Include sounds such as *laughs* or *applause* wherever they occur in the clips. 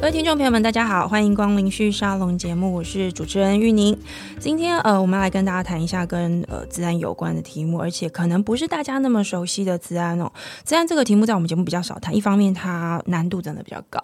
各位听众朋友们，大家好，欢迎光临旭沙龙节目，我是主持人玉宁。今天呃，我们来跟大家谈一下跟呃治安有关的题目，而且可能不是大家那么熟悉的治安哦。治安这个题目在我们节目比较少谈，一方面它难度真的比较高，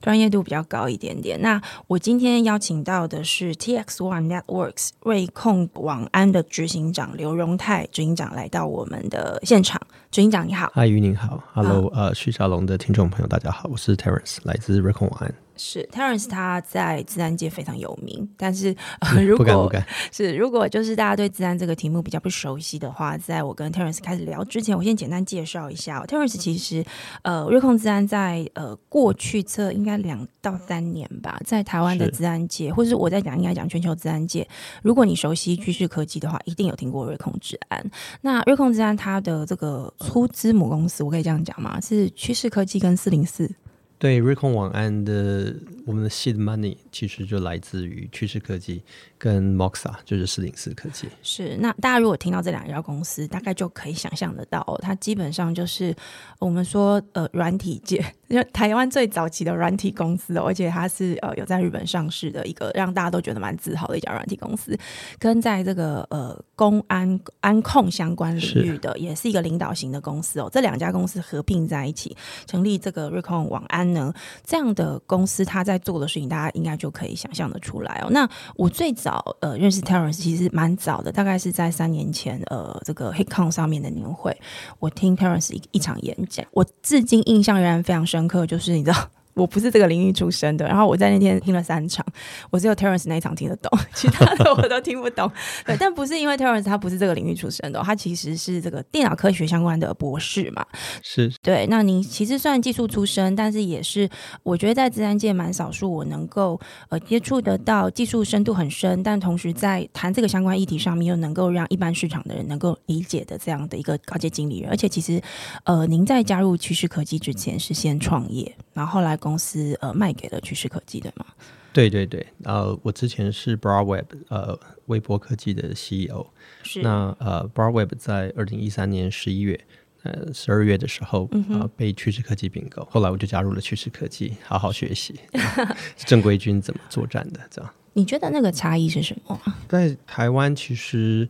专业度比较高一点点。那我今天邀请到的是 TX One Networks 瑞控网安的执行长刘荣泰执行长来到我们的现场。执行长你好，嗨，玉宁好，Hello，呃，旭沙龙的听众朋友大家好，我是 Terence，来自瑞控网安。是 Terence，他在自然界非常有名。但是，呃、如果 *laughs* 是如果就是大家对自然这个题目比较不熟悉的话，在我跟 Terence 开始聊之前，我先简单介绍一下 Terence。其实，呃，瑞控自然在呃过去这应该两到三年吧，在台湾的自然界，或者是我在讲应该讲全球自然界，如果你熟悉趋势科技的话，一定有听过瑞控治安。那瑞控自然它的这个出资母公司，我可以这样讲吗？是趋势科技跟四零四。对，瑞控网安的我们的 seed money 其实就来自于趋势科技跟 Moxa，就是四零四科技。是，那大家如果听到这两家公司，大概就可以想象得到，哦它基本上就是我们说呃软体界，因为台湾最早期的软体公司，哦而且它是呃有在日本上市的一个让大家都觉得蛮自豪的一家软体公司，跟在这个呃公安安控相关领域的，也是一个领导型的公司哦。这两家公司合并在一起，成立这个瑞控网安。呢，这样的公司它在做的事情，大家应该就可以想象得出来哦。那我最早呃认识 Terence 其实蛮早的，大概是在三年前呃这个 HitCon 上面的年会，我听 Terence 一一场演讲，我至今印象仍然非常深刻，就是你知道。我不是这个领域出身的，然后我在那天听了三场，我只有 Terence 那一场听得懂，*laughs* 其他的我都听不懂。*laughs* 对，但不是因为 Terence 他不是这个领域出身的，他其实是这个电脑科学相关的博士嘛。是，对。那您其实算技术出身，但是也是我觉得在自然界蛮少数我能够呃接触得到技术深度很深，但同时在谈这个相关议题上面又能够让一般市场的人能够理解的这样的一个高阶经理人。而且其实呃，您在加入趋势科技之前是先创业，然后后来。公司呃卖给了趋势科技对吗？对对对，呃，我之前是 Broadweb 呃微博科技的 CEO，是那呃 Broadweb 在二零一三年十一月呃十二月的时候啊被趋势科技并购，后来我就加入了趋势科技，好好学习 *laughs* 正规军怎么作战的这样。你觉得那个差异是什么？在台湾其实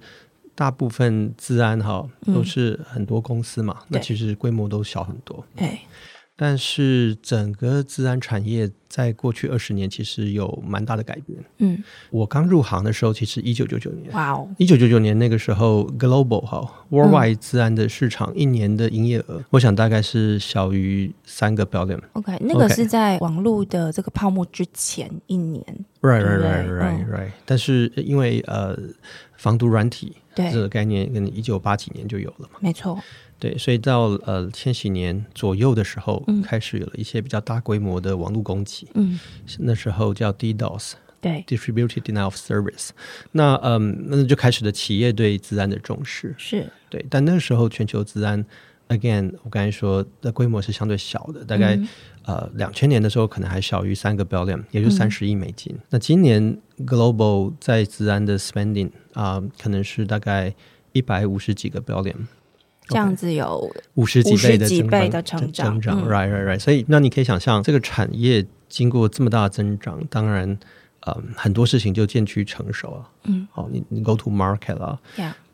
大部分治安哈都是很多公司嘛，那其实规模都小很多。哎。但是整个自然产业在过去二十年其实有蛮大的改变。嗯，我刚入行的时候，其实一九九九年，哇哦，一九九九年那个时候，global 哈，worldwide 自然的市场一年的营业额，我想大概是小于三个 billion。OK，那个是在网络的这个泡沫之前一年。Right, right, right, right, right。但是因为呃，防毒软体这个概念，可能一九八几年就有了嘛。没错。对，所以到呃千禧年左右的时候，开始有了一些比较大规模的网络攻击。嗯，那时候叫 DDoS，对，Distributed Denial of Service。那嗯，那就开始了企业对治安的重视。是对，但那时候全球治安，again，我刚才说的规模是相对小的，大概呃两千年的时候可能还小于三个 billion，也就三十亿美金。那今年 global 在治安的 spending 啊，可能是大概一百五十几个 billion。这样子有五十几倍的增长，增长，right right right。所以，那你可以想象，这个产业经过这么大的增长，当然，嗯，很多事情就渐趋成熟了。嗯，好，你你 go to market 啦，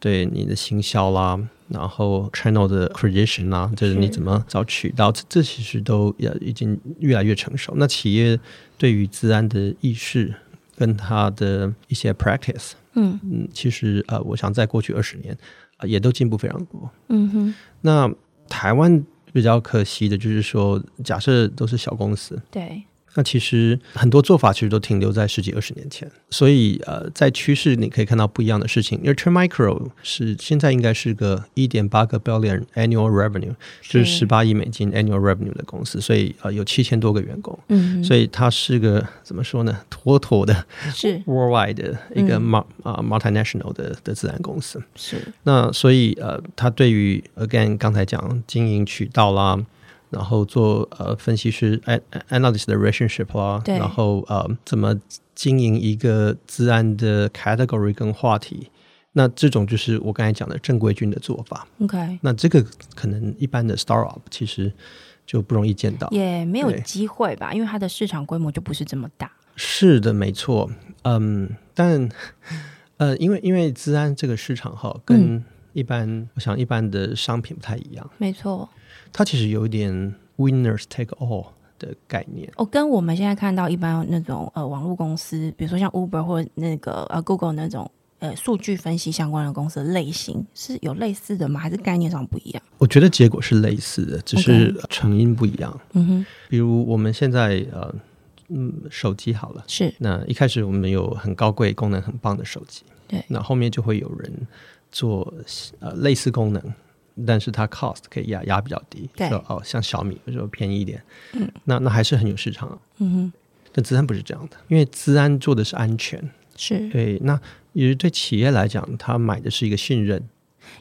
对你的行销啦，然后 channel 的 creation 啦，就是你怎么找渠道，这这其实都也已经越来越成熟。那企业对于治安的意识跟它的一些 practice，嗯嗯，其实呃，我想在过去二十年。也都进步非常多。嗯哼，那台湾比较可惜的就是说，假设都是小公司，对。那其实很多做法其实都停留在十几二十年前，所以呃，在趋势你可以看到不一样的事情。因为 Trend Micro 是现在应该是个一点八个 billion annual revenue，就是十八亿美金 annual revenue 的公司，所以呃有七千多个员工，嗯，所以它是个怎么说呢？妥妥的是 worldwide 的一个 m 啊 multinational 的的自然公司。是那所以呃，它对于 again 刚才讲经营渠道啦。然后做呃分析师，analyst 的 relationship 啦，然后呃怎么经营一个自然的 category 跟话题，那这种就是我刚才讲的正规军的做法。OK，那这个可能一般的 startup 其实就不容易见到。也没有机会吧，因为它的市场规模就不是这么大。是的，没错。嗯，但呃，因为因为治安这个市场哈，跟一般、我想一般的商品不太一样，没错，它其实有一点 winners take all 的概念。哦，跟我们现在看到一般那种呃网络公司，比如说像 Uber 或那个呃 Google 那种呃数据分析相关的公司的类型是有类似的吗？还是概念上不一样？我觉得结果是类似的，只是成因不一样。嗯哼，比如我们现在呃，嗯，手机好了，是那一开始我们有很高贵、功能很棒的手机，对那后面就会有人做呃类似功能，但是它 cost 可以压压比较低，对。说哦，像小米就便宜一点，嗯，那那还是很有市场啊。嗯哼，但资安不是这样的，因为资安做的是安全，是，对，那也是对企业来讲，他买的是一个信任，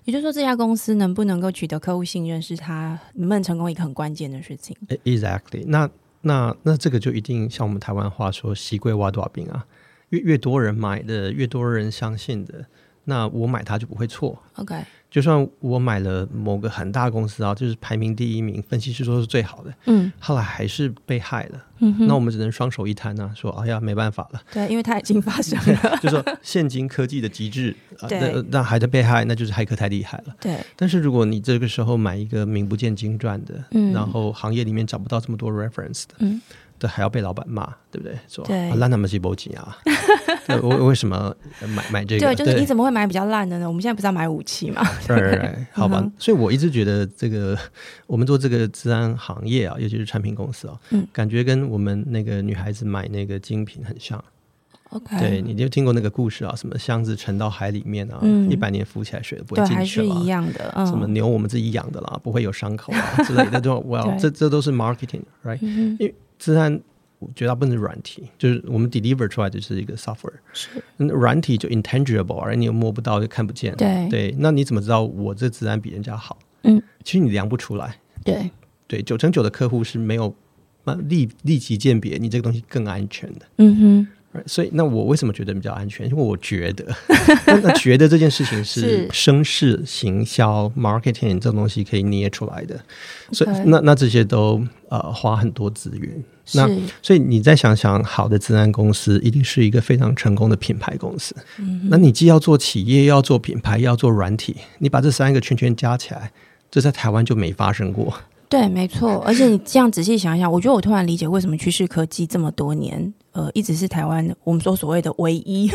也就是说这家公司能不能够取得客户信任，是他能不能成功一个很关键的事情。exactly 那。那那这个就一定像我们台湾话说“习贵挖多少兵”啊，越越多人买的，越多人相信的，那我买它就不会错。OK，就算我买了某个很大公司啊，就是排名第一名，分析师说是最好的，嗯。后来还是被害了，嗯，那我们只能双手一摊啊，说哎呀没办法了，对，因为它已经发生了。*laughs* 就说现今科技的极致啊，对。那那还在被害，那就是骇客太厉害了。对，但是如果你这个时候买一个名不见经传的，嗯。然后行业里面找不到这么多 reference 的，嗯，这还要被老板骂，对不对？说烂他们是波吉啊，*laughs* 对我为什么买买这个？对，就是你怎么会买比较烂的呢？我们现在不是要买武器吗？*laughs* right, right, right. 好吧，嗯所以我一直觉得这个 *laughs* 我们做这个治安行业啊，尤其是产品公司啊，嗯感觉跟我们那个女孩子买那个精品很像。OK，对，你就听过那个故事啊，什么箱子沉到海里面啊，嗯一百年浮起来水都不会，进去了啊。一样的。嗯，什么牛我们自己养的啦，不会有伤口啊之类的，都我要对这这都是 marketing，right？嗯因为治安绝大部分是软体，就是我们 deliver 出来就是一个 software，是嗯软体就 intangible，而你又摸不到，又看不见。对对，那你怎么知道我这自然比人家好？嗯，其实你量不出来。对，对，九成九的客户是没有呃立立即鉴别你这个东西更安全的。嗯哼所以，那我为什么觉得比较安全？因为我觉得，*laughs* 那那觉得这件事情是是声势、行销、marketing 这种东西可以捏出来的，所以那那这些都呃花很多资源。那，所以你再想想，好的治安公司一定是一个非常成功的品牌公司。嗯那你既要做企业，又要做品牌，又要做软体，你把这三个圈圈加起来，这在台湾就没发生过。对，没错。而且你这样仔细想一想，我觉得我突然理解为什么趋势科技这么多年，呃，一直是台湾我们说所谓的唯一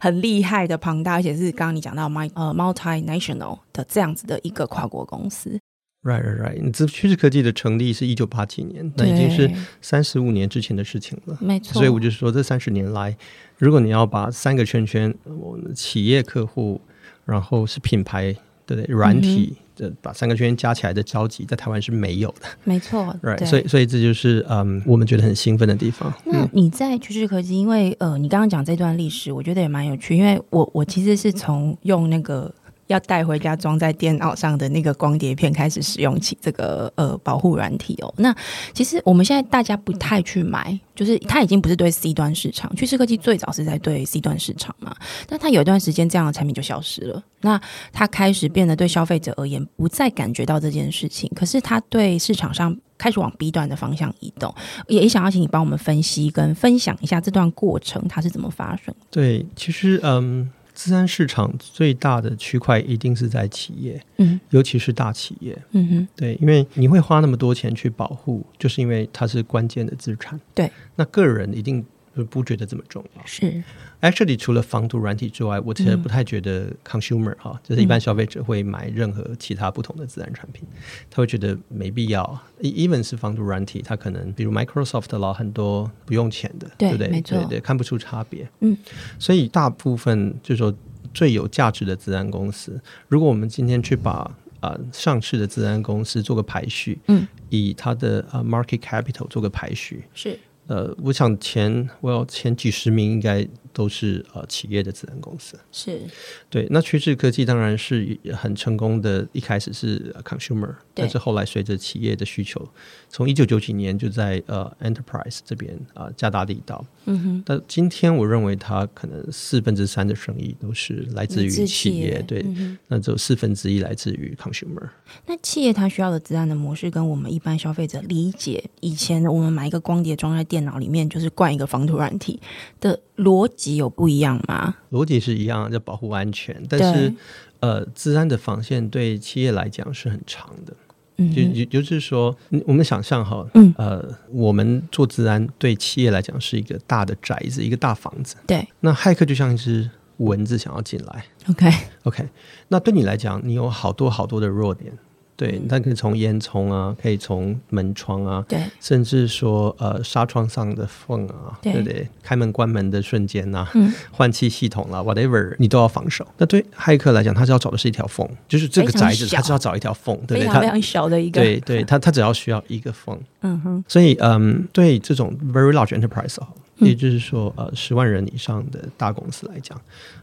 很厉害的庞大，而且是刚刚你讲到 m 呃 multinational 的这样子的一个跨国公司，Right, right, right。你这趋势科技的成立是一九八几年，那已经是对三十五年之前的事情了。没错。所以我就说，这三十年来，如果你要把三个圈圈，我们企业客户，然后是品牌，对不对？软体的、把三个圈圈加起来的交集，在台湾是没有的。没错 *laughs* Right，对所以所以这就是嗯，我们觉得很兴奋的地方。那你在趋势科技，因为呃，你刚刚讲这段历史，我觉得也蛮有趣，因为我我其实是从用那个要带回家装在电脑上的那个光碟片开始使用起这个呃保护软体哦。那其实我们现在大家不太去买，就是它已经不是对 C 端市场，趋势科技最早是在对 C 端市场嘛，但它有一段时间这样的产品就消失了，那它开始变得对消费者而言不再感觉到这件事情，可是它对市场上开始往 B 端的方向移动。也想要请你帮我们分析跟分享一下这段过程它是怎么发生。对，其实嗯，自然市场最大的区块一定是在企业，嗯尤其是大企业。嗯哼，对，因为你会花那么多钱去保护，就是因为它是关键的资产。对，那个人一定不觉得这么重要。是 Actually，除了防毒软体之外，我其实不太觉得 consumer 哈、就是一般消费者会买任何其他不同的自然产品，他会觉得没必要。E- Even 是防毒软体，它可能比如 Microsoft 的啦，很多不用钱的，对不对？没错对对，看不出差别。嗯，所以大部分就是说最有价值的自然公司，如果我们今天去把呃上市的自然公司做个排序，嗯，以它的呃 market capital 做个排序，是呃，我想前我要前几十名应该都是呃企业的自然公司。是对，那趋势科技当然是很成功的，一开始是 consumer，但是后来随着企业的需求，从一九九几年就在呃 enterprise 这边啊、加大力道。嗯哼，但今天我认为它可能四分之三的生意都是来自于企企业，对，嗯那只有四分之一来自于 consumer。那企业它需要的治安的模式，跟我们一般消费者理解以前我们买一个光碟装在电脑里面，就是灌一个防毒软体的逻辑有不一样吗？逻辑是一样，要保护安全，但是呃，治安的防线对企业来讲是很长的。嗯，就就就是说，我们想象哈，嗯呃，我们做治安对企业来讲是一个大的宅子，一个大房子。对那骇客就像一只蚊子想要进来。，OK，OK，那对你来讲，你有好多好多的弱点。对，嗯它可以从烟囱啊，可以从门窗啊，对。甚至说呃纱窗上的缝啊，对。不对？开门关门的瞬间呐、嗯。换气系统啦，whatever，你都要防守。那对骇客来讲，他是要找的是一条缝，就是这个宅子，他是要找一条缝，对不对？他非常非常小的一个，对对，他他只要需要一个缝，嗯。哼，所以嗯，对这种 very large enterprise 也就是说呃十万人以上的大公司来讲，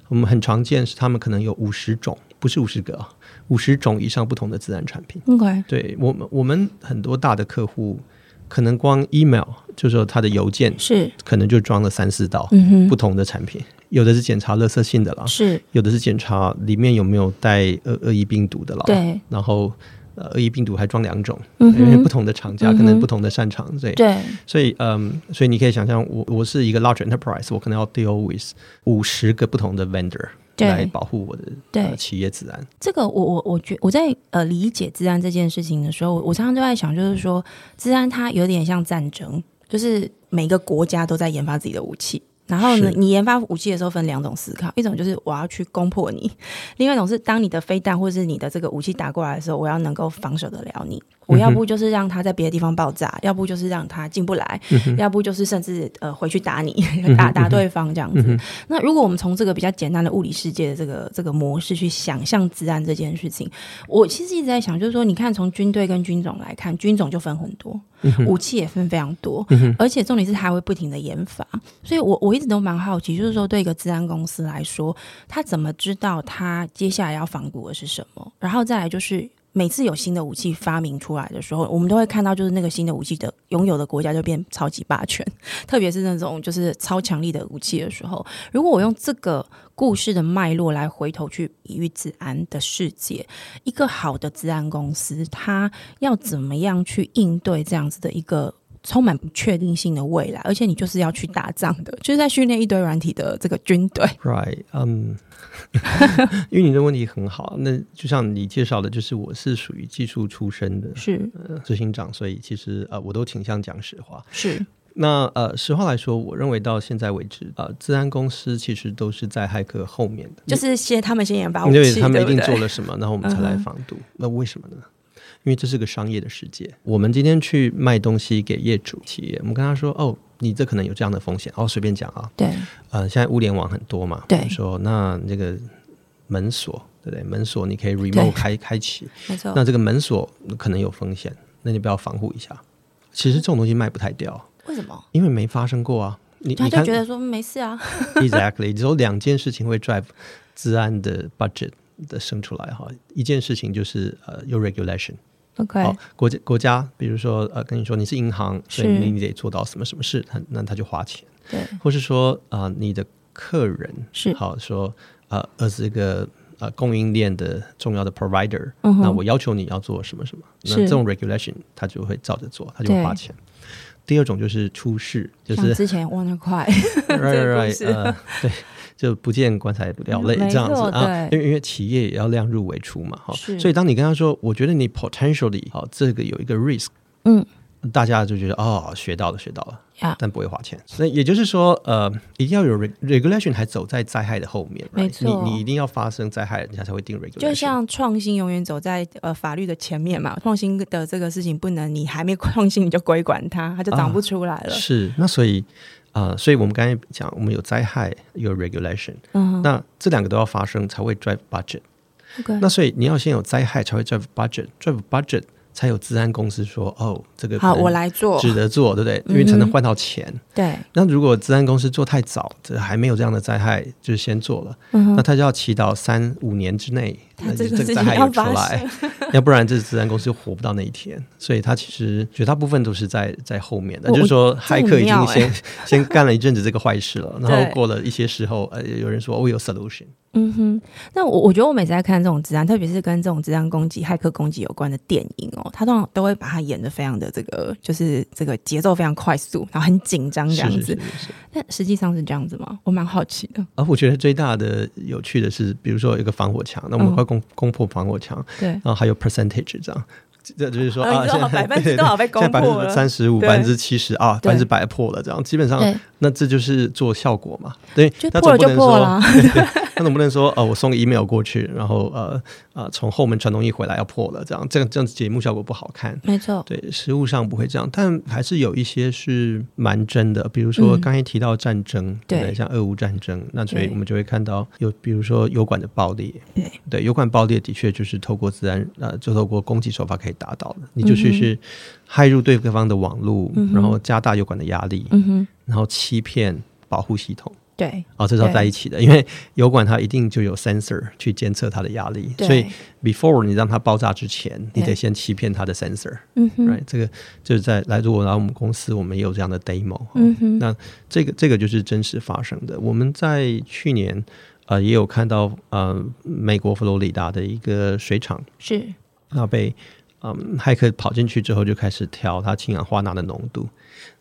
我们很常见是他们可能有五十种，不是五十个啊，五十种以上不同的自然产品。OK，对我们我们很多大的客户，可能光 email 就是说他的邮件是，可能就装了三四道不同的产品，有的是检查垃圾性的啦，是，有的是检查里面有没有带恶恶意病毒的啦，对。然后呃恶意病毒还装两种，嗯因为不同的厂家嗯可能不同的擅长，对。对，所以，嗯，所以你可以想象，我我是一个 large enterprise，我可能要 deal with 五十个不同的 vendor 对来保护我的对呃企业治安。这个我我我觉我在呃理解治安这件事情的时候，我常常都在想，就是说治安它有点像战争，就是每个国家都在研发自己的武器。然后呢，你研发武器的时候分两种思考，一种就是我要去攻破你，*laughs* 另外一种是当你的飞弹或是你的这个武器打过来的时候，我要能够防守得了你。我要不就是让它在别的地方爆炸，要不就是让它进不来，要不就是甚至呃回去打你，*laughs* 打打对方这样子。那如果我们从这个比较简单的物理世界的这个这个模式去想象治安这件事情，我其实一直在想，就是说，你看从军队跟军种来看，军种就分很多，武器也分非常多，而且重点是它会不停的研发。所以我我一一直都蛮好奇，就是说对一个治安公司来说，他怎么知道他接下来要仿古的是什么？然后再来就是。每次有新的武器发明出来的时候，我们都会看到，就是那个新的武器的拥有的国家就变超级霸权，*laughs* 特别是那种就是超强力的武器的时候。如果我用这个故事的脉络来回头去比喻治安的世界，一个好的治安公司，它要怎么样去应对这样子的一个充满不确定性的未来？而且你就是要去打仗的，就是在训练一堆软体的这个军队。Right，嗯、*laughs* 因为你的问题很好，那就像你介绍的，就是我是属于技术出身的是呃执行长，所以其实呃我都倾向讲实话。是，那呃实话来说，我认为到现在为止，呃，治安公司其实都是在骇客后面的，就是先他们先研发武因为器，他们一定做了什么，然后我们才来防堵。那为什么呢？因为这是个商业的世界。我们今天去卖东西给业主企业，我们跟他说：“哦，你这可能有这样的风险。”哦，随便讲啊，对呃，现在物联网很多嘛，对说那这个门锁，对不对？门锁你可以 remote 开开启，没错，那这个门锁可能有风险，那你不要防护一下。其实这种东西卖不太掉，为什么？因为没发生过啊。你他你就觉得说没事啊，exactly，*laughs* 只有两件事情会 drive 治安的 budget 的生出来哈。一件事情就是呃有 regulation，OK，好、国家国家，比如说呃跟你说你是银行，所以你你得做到什么什么事，他那他就花钱，对，或是说啊、呃你的客人是。好说呃呃这个呃供应链的重要的 provider，、嗯那我要求你要做什么什么，那这种 regulation 他就会照着做，他就对花钱。第二种就是出事，就是之前忘得快，right 这个 right 对，就不见棺材不掉泪这样子啊，因为因为企业也要量入为出嘛，哈，是。所以当你跟他说，我觉得你 potentially 好这个有一个 risk，嗯，大家就觉得哦学到了学到了。呀，但不会花钱，那也就是说，呃，一定要有 reg- regulation，还走在灾害的后面。没错你你一定要发生灾害，人家才会定 regulation。就像创新永远走在呃法律的前面嘛，创新的这个事情不能你还没创新你就规管它，它就长不出来了。*laughs* 是那所以啊、呃所以我们刚才讲，我们有灾害，有 regulation，、嗯那这两个都要发生才会 drive budget。，OK，那所以你要先有灾害才会 drive budget，drive budget 才有治安公司说哦，这个好，我来做。值得做，对不对？因为才能换到钱。对，那如果治安公司做太早，这还没有这样的灾害，就是先做了，嗯那他就要祈祷三五年之内，那这个事情要有出来，要不然这治安公司活不到那一天。所以他其实绝大部分都是在在后面的，就是说骇客已经先先干了一阵子这个坏事了，*laughs* 然后过了一些时候，呃，有人说我有 solution，嗯哼，那我我觉得我每次在看这种治安，特别是跟这种治安攻击、骇客攻击有关的电影哦，他通常都会把它演的非常的这个，就是这个节奏非常快速，然后很紧张这样子。是是是是是。但实际上是这样子吗？我蛮好奇的。而我觉得最大的有趣的是，比如说有一个防火墙，那我们嗯快攻攻破防火墙，对，然后还有 percentage 这样。这就是说啊，百分之对多少被攻破了。之三十五、对百分之七十啊，百分之百破了，这样基本上，那这就是做效果嘛？对，那破了就 *laughs* 总不能说，破了。啊。那总不能说呃，我送个 email 过去，然后呃呃从后门传东西回来要破了，这样这样这样节目效果不好看。没错，对，实物上不会这样，但还是有一些是蛮真的，比如说嗯。刚才提到战争，对。像俄乌战争，那所以我们就会看到有，比如说油管的爆裂，对。对，油管爆裂的确就是透过自然呃，就透过攻击手法可以达到了，你就去是骇入对方的网络，嗯然后加大油管的压力，嗯，然后欺骗保护系统。对哦，这是要在一起的，因为油管它一定就有 sensor 去监测它的压力，所以 before 你让它爆炸之前，你得先欺骗它的 sensor。嗯哼，right，这个就是在来，如果来我们公司，我们也有这样的 demo，、嗯哼，那这个这个就是真实发生的。我们在去年呃也有看到呃美国佛罗里达的一个水厂，是。那被嗯骇客跑进去之后就开始调它氢氧化钠的浓度，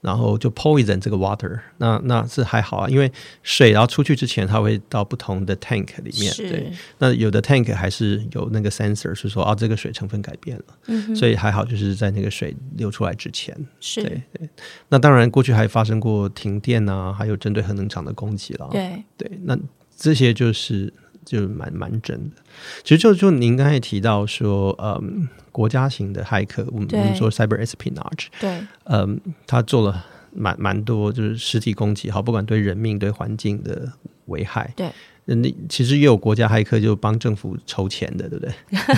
然后就 poison 这个 water，那那是还好啊，因为水然后出去之前它会到不同的 tank 里面，对，那有的 tank 还是有那个 sensor 是说啊这个水成分改变了，嗯，所以还好就是在那个水流出来之前。是，对对，那当然过去还发生过停电啊，还有针对核能厂的攻击了。对，对，那这些就是就蛮蛮真的。其实就就您刚才提到说，嗯，国家型的骇客，我们我们说 cyber espionage，对，嗯，他做了蛮蛮多就是实体攻击，好，不管对人命对环境的危害。对。那其实也有国家骇客就帮政府筹钱的，对不对？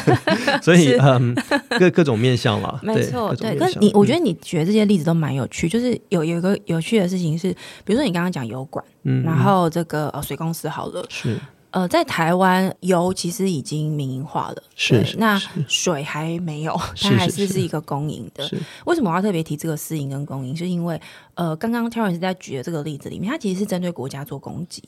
*laughs* 所以嗯，各各种面向啦，*laughs* 没错，对。各种面向。可是你，我觉嗯得你举的这些例子都蛮有趣，就是有有一个有趣的事情是，比如说你刚刚讲油管，嗯，然后这个呃水公司好了，是呃，在台湾油其实已经民营化了，对是是那水还没有，它还是是是是一个公营的。是为什么我要特别提这个私营跟公营？是因为呃，刚刚 Terence 在举的这个例子里面，它其实是针对国家做攻击，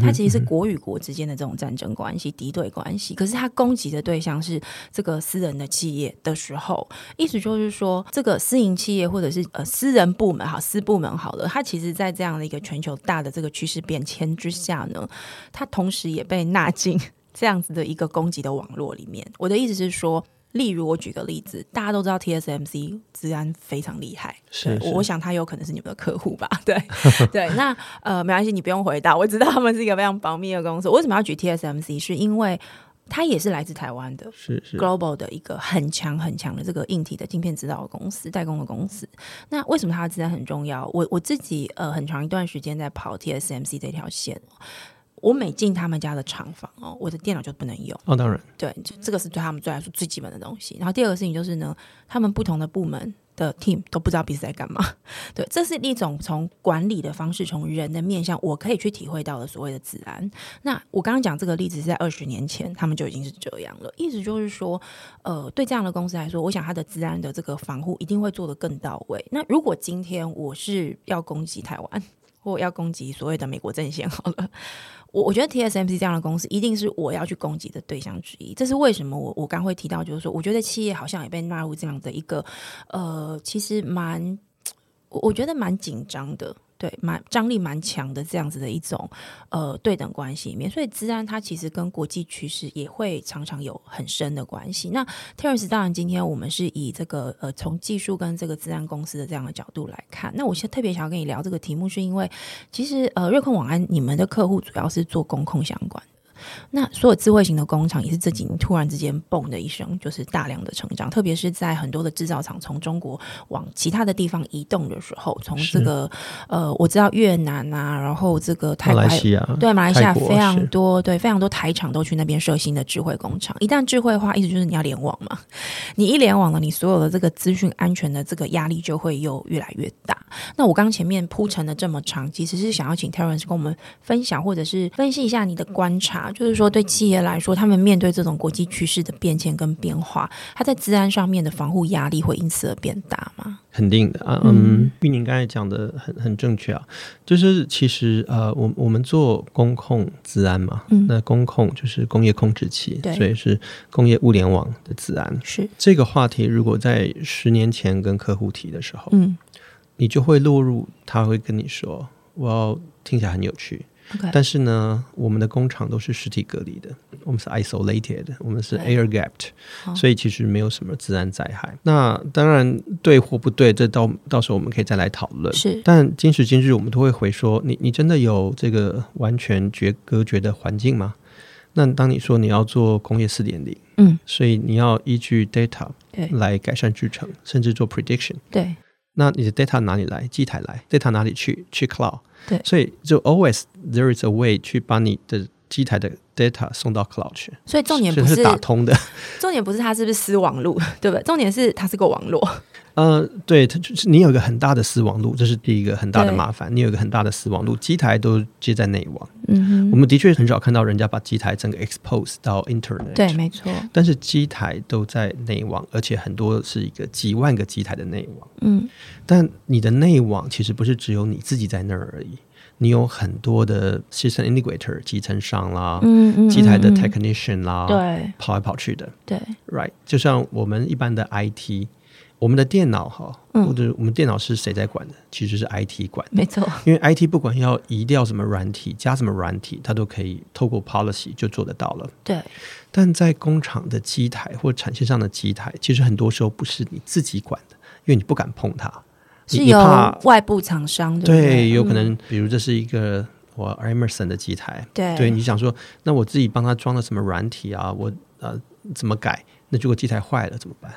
它其实是国与国之间的这种战争关系、敌对关系。可是它攻击的对象是这个私人的企业的时候，意思就是说，这个私营企业或者是呃私人部门好、私部门好了，它其实在这样的一个全球大的这个趋势变迁之下呢，它同时也被纳进这样子的一个攻击的网络里面。我的意思是说。例如，我举个例子，大家都知道 TSMC 治安非常厉害，是是我想他有可能是你们的客户吧？对 *laughs* 对，那呃没关系，你不用回答，我知道他们是一个非常保密的公司。我为什么要举 TSMC？是因为它也是来自台湾的，是是 global 的一个很强很强的这个硬体的晶片制造的公司、代工的公司。那为什么它的资产很重要？我我自己呃很长一段时间在跑 TSMC 这条线，我每进他们家的厂房哦，我的电脑就不能用。哦，当然对，就这个是对他们最来说最基本的东西。然后第二个事情就是呢，他们不同的部门的 team 都不知道彼此在干嘛。*laughs* 对，这是一种从管理的方式，从人的面向，我可以去体会到的所谓的治安。那我刚刚讲这个例子是在二十年前，他们就已经是这样了。意思就是说，呃，对这样的公司来说，我想它的治安的这个防护一定会做得更到位。那如果今天我是要攻击台湾，或要攻击所谓的美国阵线，好了。我我觉得 TSMC 这样的公司一定是我要去攻击的对象之一，这是为什么我我刚会提到，就是说，我觉得企业好像也被纳入这样的一个呃，其实蛮我我觉得蛮紧张的，对，蛮张力蛮强的这样子的一种呃对等关系里面，所以治安它其实跟国际趋势也会常常有很深的关系。那 Terence 当然今天我们是以这个呃从技术跟这个治安公司的这样的角度来看，那我现在特别想要跟你聊这个题目，是因为其实呃瑞控网安你们的客户主要是做工控相关的。那所有智慧型的工厂也是这几年突然之间蹦的一声，就是大量的成长，特别是在很多的制造厂从中国往其他的地方移动的时候，从这个呃，我知道越南啊，然后这个泰马来西亚对马来西亚非常多，对非常多台厂都去那边设新的智慧工厂。一旦智慧化，意思就是你要联网嘛，你一联网了，你所有的这个资讯安全的这个压力就会又越来越大。那我刚前面铺陈的这么长，其实是想要请 Terence 跟我们分享，或者是分析一下你的观察，就是说对企业来说，他们面对这种国际趋势的变迁跟变化，它在治安上面的防护压力会因此而变大吗？肯定的啊，嗯，玉宁刚才讲的很很正确啊，就是其实呃，我我们做工控治安嘛，嗯那工控就是工业控制器，对所以是工业物联网的治安。是，这个话题如果在十年前跟客户提的时候，嗯你就会落入他会跟你说，我要听起来很有趣但是呢，我们的工厂都是实体隔离的，我们是 isolated，我们是 air gapped，好所以其实没有什么自然灾害。那当然对或不对，这到到时候我们可以再来讨论。是但今时今日，我们都会回说，你你真的有这个完全绝隔绝的环境吗？那当你说你要做工业四点零，嗯，所以你要依据 data 来改善制程，甚至做 prediction。对那你的 data 哪里来？机台来，data 哪里去？去 cloud。对所以就 always there is a way 去把你的 机台的 data 送到 cloud 去，所以重点不这是打通的。*laughs* 重点不是它是不是私网路，对不对？重点是它是个网络。*laughs* 呃，对，它就是你有一个很大的私网路，这是第一个很大的麻烦。你有一个很大的私网路，机台都接在内网。嗯我们的确很少看到人家把机台整个 expose 到 internet。对，没错。但是机台都在内网，而且很多是一个几万个机台的内网。嗯，但你的内网其实不是只有你自己在那儿而已，你有很多的 system integrator 集成商啦，嗯嗯机台的 technician 啦，对跑来跑去的对，，right？就像我们一般的 IT，我们的电脑哈，嗯或者我们电脑是谁在管的？其实是 IT 管的。没错。因为 IT 不管要移掉什么软体，加什么软体，它都可以透过 policy 就做得到了。对，但在工厂的机台或产线上的机台，其实很多时候不是你自己管的，因为你不敢碰它，你是由外部厂商对对，有可嗯能比如这是一个我 Emerson 的机台，对对，你想说，那我自己帮他装了什么软体啊？我呃怎么改？那如果机台坏了怎么办？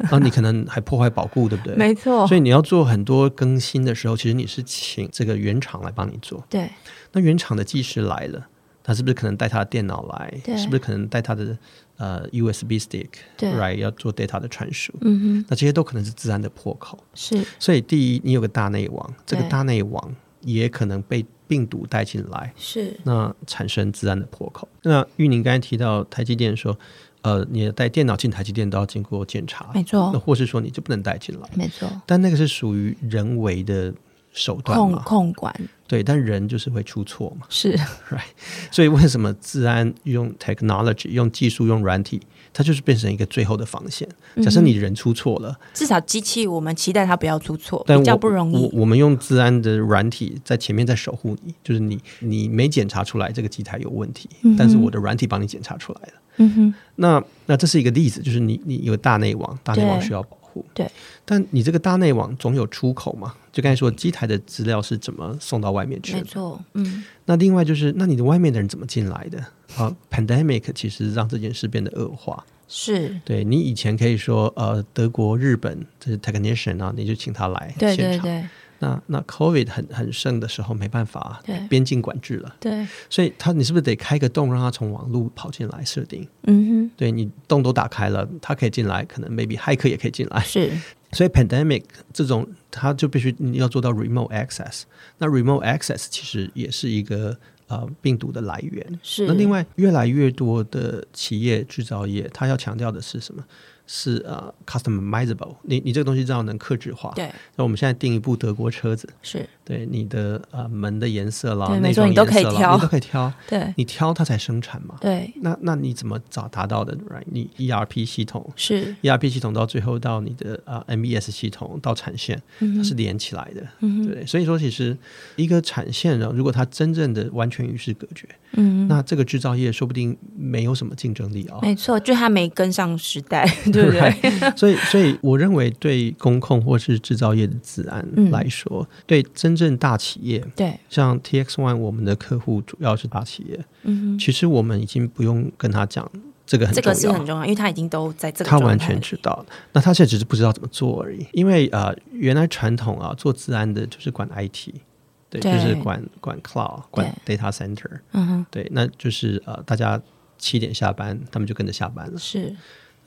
然 *laughs* 后你可能还破坏保固，对不对？没错。所以你要做很多更新的时候，其实你是请这个原厂来帮你做。对那原厂的技师来了，他是不是可能带他的电脑来？是不是可能带他的呃 USB stick？对，right 要做 data 的传输？嗯哼，那这些都可能是自然的破口。是所以第一，你有个大内网，这个大内网也可能被病毒带进来，是，那产生自然的破口。那玉宁刚才提到台积电说，呃，你带电脑进台积电都要经过检查，没错那或是说你就不能带进来，没错。但那个是属于人为的手段控，控管。对，但人就是会出错嘛，是。*laughs* 所以为什么治安用 technology 用技术用软体，它就是变成一个最后的防线。假设你人出错了，至少机器我们期待它不要出错，但比较不容易。我我们用治安的软体在前面在守护你，就是你你没检查出来这个机台有问题，但是我的软体帮你检查出来了。嗯哼，那那这是一个例子，就是你你有大内网，大内网需要保护。对，但你这个大内网总有出口嘛？就刚才说机台的资料是怎么送到外面去的？没错，嗯，那另外就是，那你的外面的人怎么进来的？啊，pandemic 其实让这件事变得恶化。是，对你以前可以说，呃，德国、日本这是 technician 啊，你就请他来现场。对对那那 COVID 很很盛的时候，没办法，对边境管制了，对，所以他你是不是得开个洞，让他从网路跑进来设定？嗯对你洞都打开了，他可以进来，可能 maybe 骇客也可以进来，。是所以 pandemic 这种，它就必须你要做到 remote access。那 remote access 其实也是一个呃病毒的来源。是。那另外，越来越多的企业制造业，它要强调的是什么？是呃 customizable。你你这个东西知道能克制化。对，那我们现在订一部德国车子，是，对你的呃门的颜色啦对，没内装错你都可以颜色啦挑你都可以挑，*laughs* 对你挑它才生产嘛。对那那你怎么找达到的？right？你 ERP 系统是，ERP 系统到最后到你的啊、呃 MES 系统到产线，它是连起来的，嗯对？所以说，其实一个产线呢，如果它真正的完全与世隔绝，嗯，那这个制造业说不定没有什么竞争力啊、没错，就它没跟上时代，*laughs* 对对不对？*laughs* *laughs* 所以，所以我认为对工控或是制造业的治安嗯来说，对真正大企业，对，像 TX One，我们的客户主要是大企业，嗯其实我们已经不用跟他讲这个，很重要，这个是很重要，因为他已经都在这个他完全知道。那他现在只是不知道怎么做而已，因为呃，原来传统啊做治安的就是管 IT。对，对就是管管 cloud，管 data center，嗯哼，对，那就是呃，大家七点下班，他们就跟着下班了。是，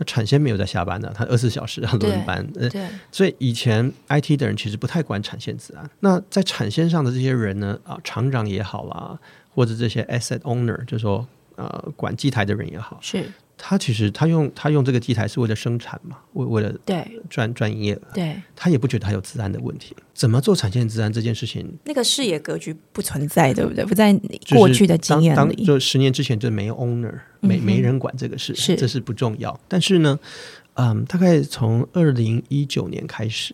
那产线没有在下班的，他二十四小时很轮班，呃，对，所以以前 IT 的人其实不太管产线治安。那在产线上的这些人呢，啊，厂长也好啦，或者这些 asset owner，就是说呃管机台的人也好，是，他其实他用他用这个机台是为了生产嘛，为为了对，赚赚营业额，对，他也不觉得他有治安的问题。怎么做产线治安这件事情，那个视野格局不存在，对不对？不在过去的经验里，就十年之前就没有 owner，没、嗯没人管这个事，是这是不重要。但是呢，嗯，大概从二零一九年开始，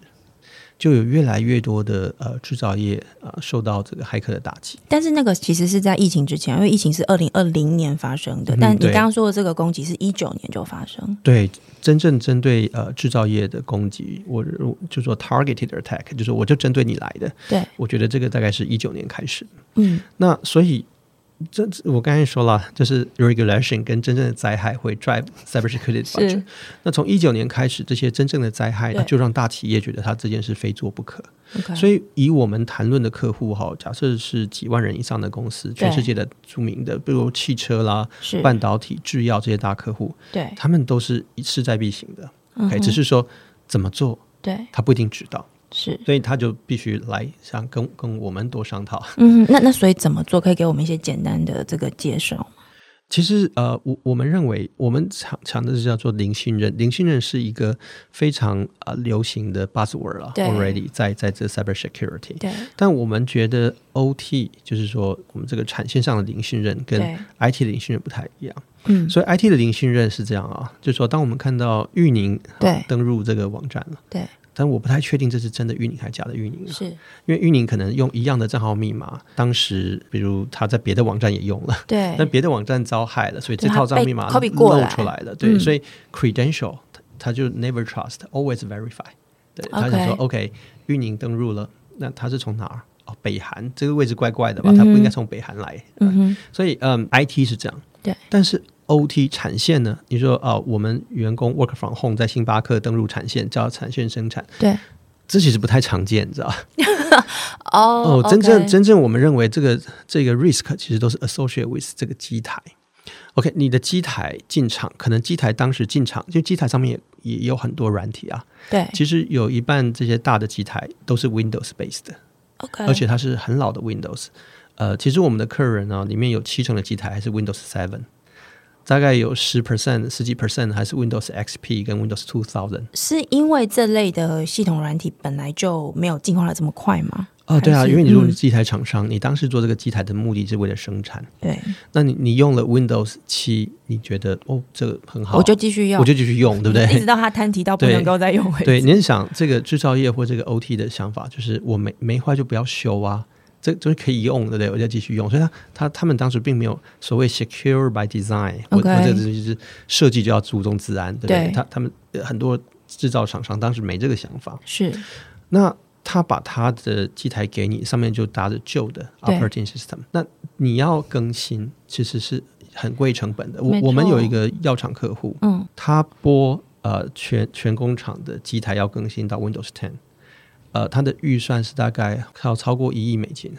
就有越来越多的呃制造业呃受到这个骇客的打击。但是那个其实是在疫情之前，因为疫情是二零二零年发生的，嗯但你刚刚说的这个攻击是一九年就发生，对，真正针对呃制造业的攻击，我我就说 targeted attack，就是我就针对你来的。对，我觉得这个大概是一九年开始。嗯，那所以这我刚才说了，就是 regulation 跟真正的灾害会 drive cybersecurity 的 budget 是。那从一九年开始，这些真正的灾害，对。就让大企业觉得他这件事非做不可。所以以我们谈论的客户哈，假设是几万人以上的公司，全世界的著名的，比如汽车啦、半导体、制药这些大客户，对。他们都是势在必行的。嗯 OK，哼只是说怎么做，对，他不一定知道，是，所以他就必须来想跟跟我们多商讨。嗯，那那所以怎么做？可以给我们一些简单的这个介绍？其实呃，我我们认为我们强强的是叫做零信任，零信任是一个非常呃流行的 buzzword 了，already 在在这 cyber security。对但我们觉得 OT 就是说我们这个产线上的零信任跟，IT 的零信任不太一样，嗯，所以 IT 的零信任是这样啊，就是说当我们看到域宁对登入这个网站了，对但我不太确定这是真的运营还是假的运营啊，是，因为运营可能用一样的账号密码，当时比如他在别的网站也用了。对 *laughs* 但别的网站遭害了，所以这套账号密码露出来了。对，嗯所以 credential 它它就 never trust, always verify。对，他想说 OK，运营登入了，那他是从哪儿？哦，北韩这个位置怪怪的吧？嗯他不应该从北韩来。嗯哼，所以嗯，IT 是这样。对，但是 OT 产线呢？你说哦，我们员工 work from home 在星巴克登入产线，叫产线生产，对这其实不太常见，你知道吧？*laughs* 哦哦，真正真正我们认为这个这个 risk 其实都是 associate with 这个机台。OK，你的机台进场，可能机台当时进场，就机台上面也也有很多软体啊。对其实有一半这些大的机台都是 Windows based 的，OK，而且它是很老的 Windows。呃，其实我们的客人呢、里面有七成的机台还是 Windows Seven，大概有十 percent、十几 percent 还是 Windows XP 跟 Windows Two Thousand。是因为这类的系统软体本来就没有进化的这么快吗？哦，对啊，因为你如果嗯你机台厂商，你当时做这个机台的目的是为了生产，对，那你你用了 Windows 七，你觉得哦这个很好，我就继续用，我就继续用，对不对？一直到它摊提到不对能够再用。对，您想这个制造业或这个 OT 的想法，就是我没没坏就不要修啊，这就是可以用，对不对？我就继续用。所以他他他们当时并没有所谓 secure by design，我 OK 或者就是设计就要注重自安，对不对？对他他们呃很多制造厂商当时没这个想法，是那他把他的机台给你，上面就搭着旧的对 operating system，那你要更新其实是很贵成本的。我我们有一个药厂客户，嗯，他拨呃全全工厂的机台要更新到 Windows Ten，呃，他的预算是大概要超过一亿美金。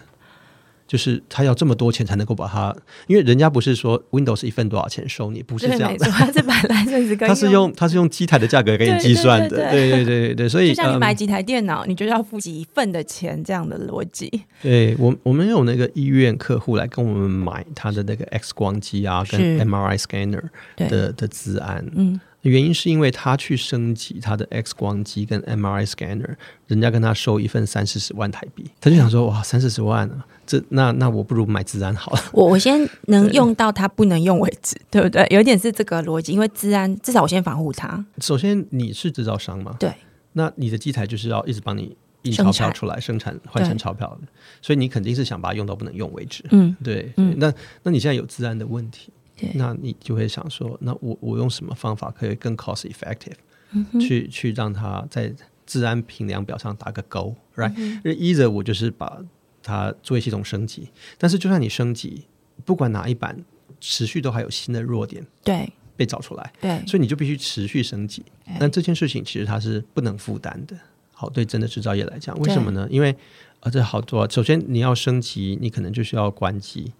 就是他要这么多钱才能够把它，因为人家不是说 Windows 一份多少钱收你，不是这样的对没错，，他是把来阵子跟 *laughs* 他是用他是用机台的价格给你计算的，对对对对对所以就像你嗯买几台电脑，你就要付几份的钱这样的逻辑。对我，我们有那个医院客户来跟我们买他的那个 X 光机啊，跟 MRI scanner，的的资安。嗯，原因是因为他去升级他的 X 光机跟 MRI scanner，人家跟他收一份三四十万台币，他就想说哇，三四十万啊，这那那我不如买治安好了。我我先能用到它不能用为止，对。不对？有一点是这个逻辑，因为治安至少我先防护它。首先你是制造商嘛，对，那你的机台就是要一直帮你印钞票出来，生产。换成钞票的，所以你肯定是想把它用到不能用为止。嗯，对，嗯。那那你现在有治安的问题，对那你就会想说，那我我用什么方法可以更 cost effective，、去去让它在治安评量表上打个勾，right？、因为 either 我就是把它作业系统升级，但是就算你升级，不管哪一版，持续都还有新的弱点对被找出来，对所以你就必须持续升级。那这件事情其实它是不能负担的。好，对真的制造业来讲，为什么呢？因为呃，这好多、啊。首先你要升级，你可能就需要关机，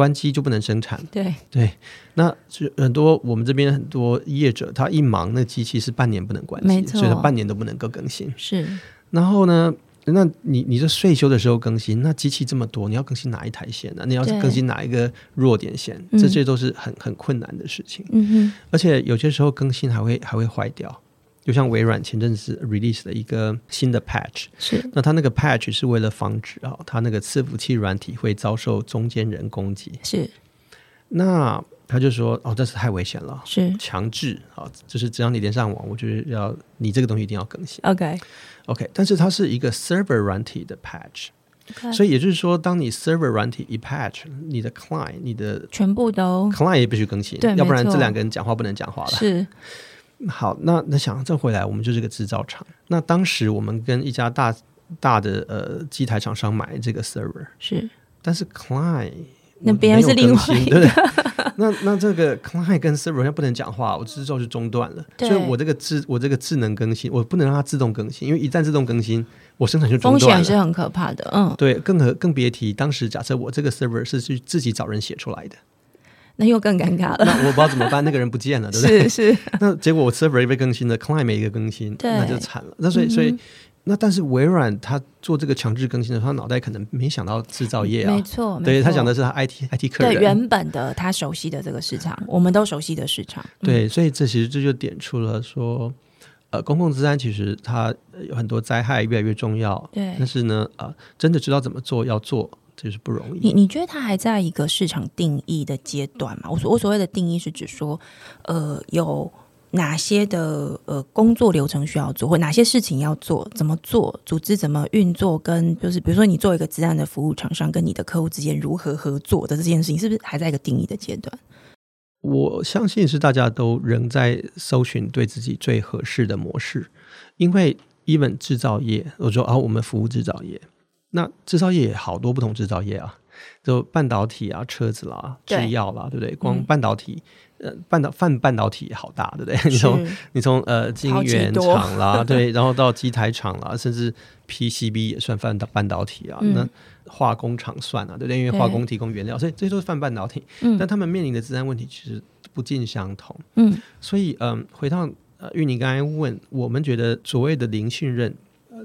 关机就不能生产。对对，那是很多我们这边很多业者，他一忙，那机器是半年不能关机，所以他半年都不能够更新。是，然后呢，那你你这税休的时候更新，那机器这么多，你要更新哪一台线呢？你要是更新哪一个弱点线？嗯这些都是很很困难的事情。嗯哼，而且有些时候更新还会还会坏掉，就像微软前阵子 release 了一个新的 patch，是。那它那个 patch 是为了防止啊，它那个伺服器软体会遭受中间人攻击。是。那他就说哦，这是太危险了，是。强制啊，就是只要你连上网，我就是要你这个东西一定要更新。，OK，OK，但是它是一个 server 软体的 patch，OK 所以也就是说，当你 server 软体一 patch，你的 client 你的全部都 client 也必须更新对，要不然这两个人讲话不能讲话了。是好，那那想这回来，我们就是个制造厂。那当时我们跟一家大大的呃机台厂商买这个 server，是，但是 client 那别人是更新对不对？那那这个 client 跟 server 要不能讲话，我制造就中断了。所以我这个智我这个智能更新，我不能让它自动更新，因为一旦自动更新，我生产就中断了。风险是很可怕的，嗯，对，更何更别提当时假设我这个 server 是去自己找人写出来的，那又更尴尬了，那我不知道怎么办，那个人不见了，对不对？是 *laughs* 是，*laughs* 那结果我 server 一被更新了，client 没一个更新，对。那就惨了。那所以所以、那但是微软它做这个强制更新的时候，他脑袋可能没想到制造业啊。没，错，对没错。他想的是他 IT IT 客人。对。原本的他熟悉的这个市场，我们都熟悉的市场，嗯。对，所以这其实这就点出了说，呃，公共资安其实它呃有很多灾害越来越重要，对。但是呢，呃，真的知道怎么做要做，这就是不容易你易。你觉得它还在一个市场定义的阶段吗？我所我所谓的定义是指说，呃，有哪些的呃工作流程需要做，或哪些事情要做，怎么做，组织怎么运作，跟就是比如说你做一个自然的服务厂商，跟你的客户之间如何合作的这件事情，是不是还在一个定义的阶段？我相信是大家都仍在搜寻对自己最合适的模式，因为 even 制造业，我说啊，我们服务制造业，那制造业也好多不同制造业啊，就半导体啊、车子啦、制药啦，对不对？光嗯半导体，呃，半导泛半导体也好大，对不对？*laughs* 你从你从呃晶圆厂啦，对，然后到机台厂啦，*laughs* 甚至 PCB 也算半导半导体啊，嗯那化工厂算啊，对不对？因为化工提供原料，所以这些都是泛半导体。嗯但他们面临的治安问题其实不尽相同。嗯所以，嗯，回到呃，玉宁刚才问，我们觉得所谓的零信任，呃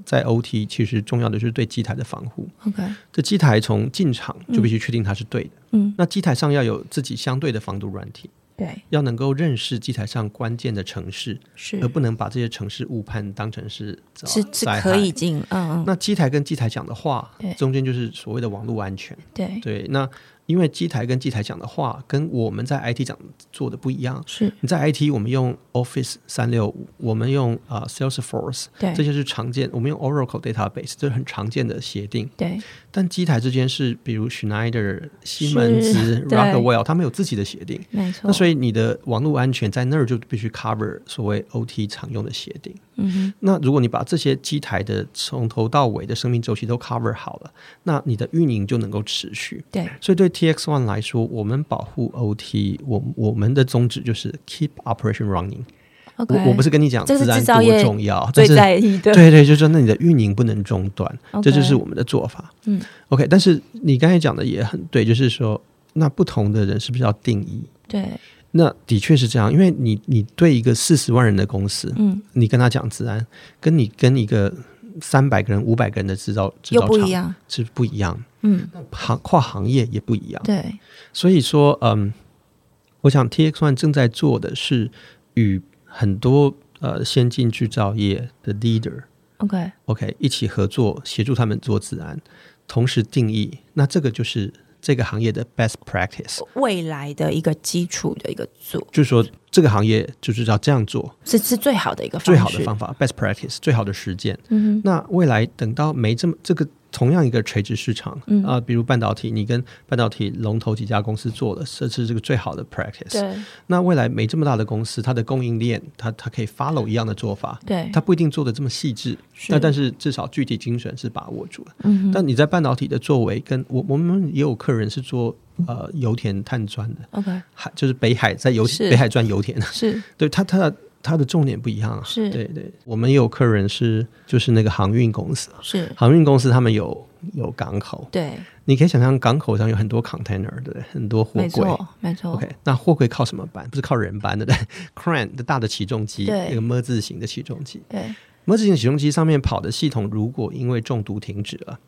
在 OT 其实重要的就是对机台的防护。，OK，这机台从进场就必须确定它是对的。嗯，那机台上要有自己相对的防毒软体，对，要能够认识机台上关键的城市，是。而不能把这些城市误判当成是是是可以进，嗯嗯，那机台跟机台讲的话对，中间就是所谓的网络安全。对，对，那因为机台跟机台讲的话，跟我们在 IT 讲做的不一样。是，你在 IT，我们用 Office 三六五，我们用啊、呃 Salesforce，对这些是常见。我们用 Oracle Database，这是很常见的协定。对，但机台之间是，比如 Schneider、西门子、Rockwell，他们有自己的协定。没错。那所以你的网络安全在那儿就必须 cover 所谓 OT 常用的协定。嗯哼，那如果你把这些机台的从头到尾的生命周期都 cover 好了，那你的运营就能够持续。对，所以对 TX One 来说，我们保护 OT，我我们的宗旨就是 keep operation running。我我不是跟你讲这个是多重要，最但是在意的，对对，就是说那你的运营不能中断这就是我们的做法。嗯，OK，但是你刚才讲的也很对，就是说那不同的人是不是要定义？对，那的确是这样，因为你你对一个四十万人的公司，嗯，你跟他讲自安，跟你跟一个三百个人、五百个人的制造制造厂是不一样，嗯，行跨行业也不一样。对，所以说，嗯，我想 TX One 正在做的是与很多呃先进制造业的 leader OK，OK 一起合作，协助他们做自然，同时定义，那这个就是这个行业的 best practice，未来的一个基础的一个做，就是说这个行业就是要这样做，是是最好的一个方式。最好的方法 best practice 最好的实践。嗯哼，那未来等到没这么这个同样一个垂直市场，嗯。啊、比如半导体，你跟半导体龙头几家公司做了，这是这个最好的 practice。对。那未来没这么大的公司，它的供应链，它它可以 follow 一样的做法，对，它不一定做的这么细致，那但是至少具体精神是把握住。了。嗯哼但你在半导体的作为，跟我我们也有客人是做呃油田探钻的，，OK，海就是北海在油北海钻油田，是。*laughs* 对他他的它的重点不一样啊。是。对对，我们也有客人是就是那个航运公司，是，航运公司他们有有港口，对，你可以想象港口上有很多 container，对不对？很多货没柜。错没错。OK，那货柜靠什么搬？不是靠人搬的，对，*laughs* crane 的大的起重机，对。那个么字形的起重机，对。么字形的起重机上面跑的系统，如果因为中毒停止了，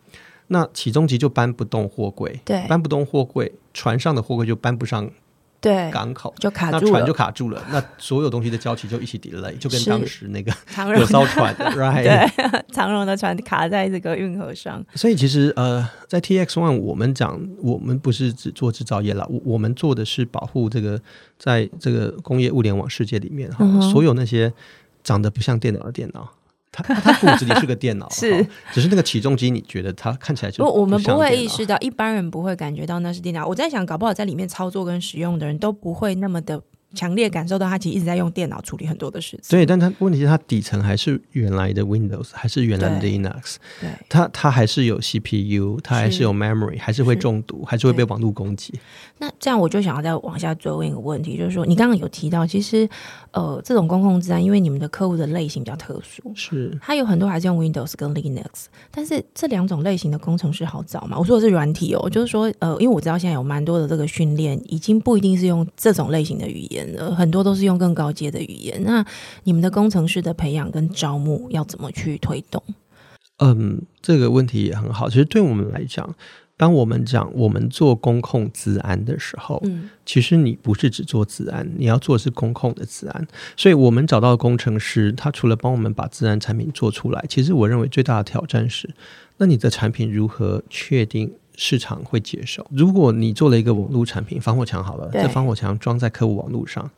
那起重机就搬不动货柜，对。搬不动货柜，船上的货柜就搬不上对，港口，就卡住了那船就，卡住了，那所有东西的交期就一起 delay，就跟当时那个 *laughs* 长荣有艘船，*laughs* right？对，*laughs* 长荣的船卡在这个运河上，所以其实呃，在 TX One 我们讲，我们不是只做制造业了，我我们做的是保护这个在这个工业物联网世界里面哈，嗯所有那些长得不像电脑的电脑。它它骨子里是个电脑，是只是那个起重机，你觉得它看起来就我我们不会意识到，一般人不会感觉到那是电脑。我在想，搞不好在里面操作跟使用的人都不会那么的强烈感受到，他其实一直在用电脑处理很多的事情。对，但他问题是它底层还是原来的 Windows，还是原来的 Linux，对，它它还是有 CPU，它还是是有 memory，还是会中毒，还是会被网络攻击。那这样我就想要再往下追问一个问题，就是说，你刚刚有提到，其实呃，这种公共治安，因为你们的客户的类型比较特殊，是它有很多还是用 Windows 跟 Linux，但是这两种类型的工程师好找吗？我说的是软体哦，就是说呃，因为我知道现在有蛮多的这个训练，已经不一定是用这种类型的语言了，很多都是用更高阶的语言。那你们的工程师的培养跟招募要怎么去推动？嗯，这个问题也很好。其实对我们来讲，当我们讲我们做公控治安的时候，嗯，其实你不是只做治安，你要做的是公控的治安。所以我们找到的工程师，他除了帮我们把治安产品做出来，其实我认为最大的挑战是，那你的产品如何确定？市场会接受。如果你做了一个网络产品，防火墙好了，这防火墙装在客户网络上，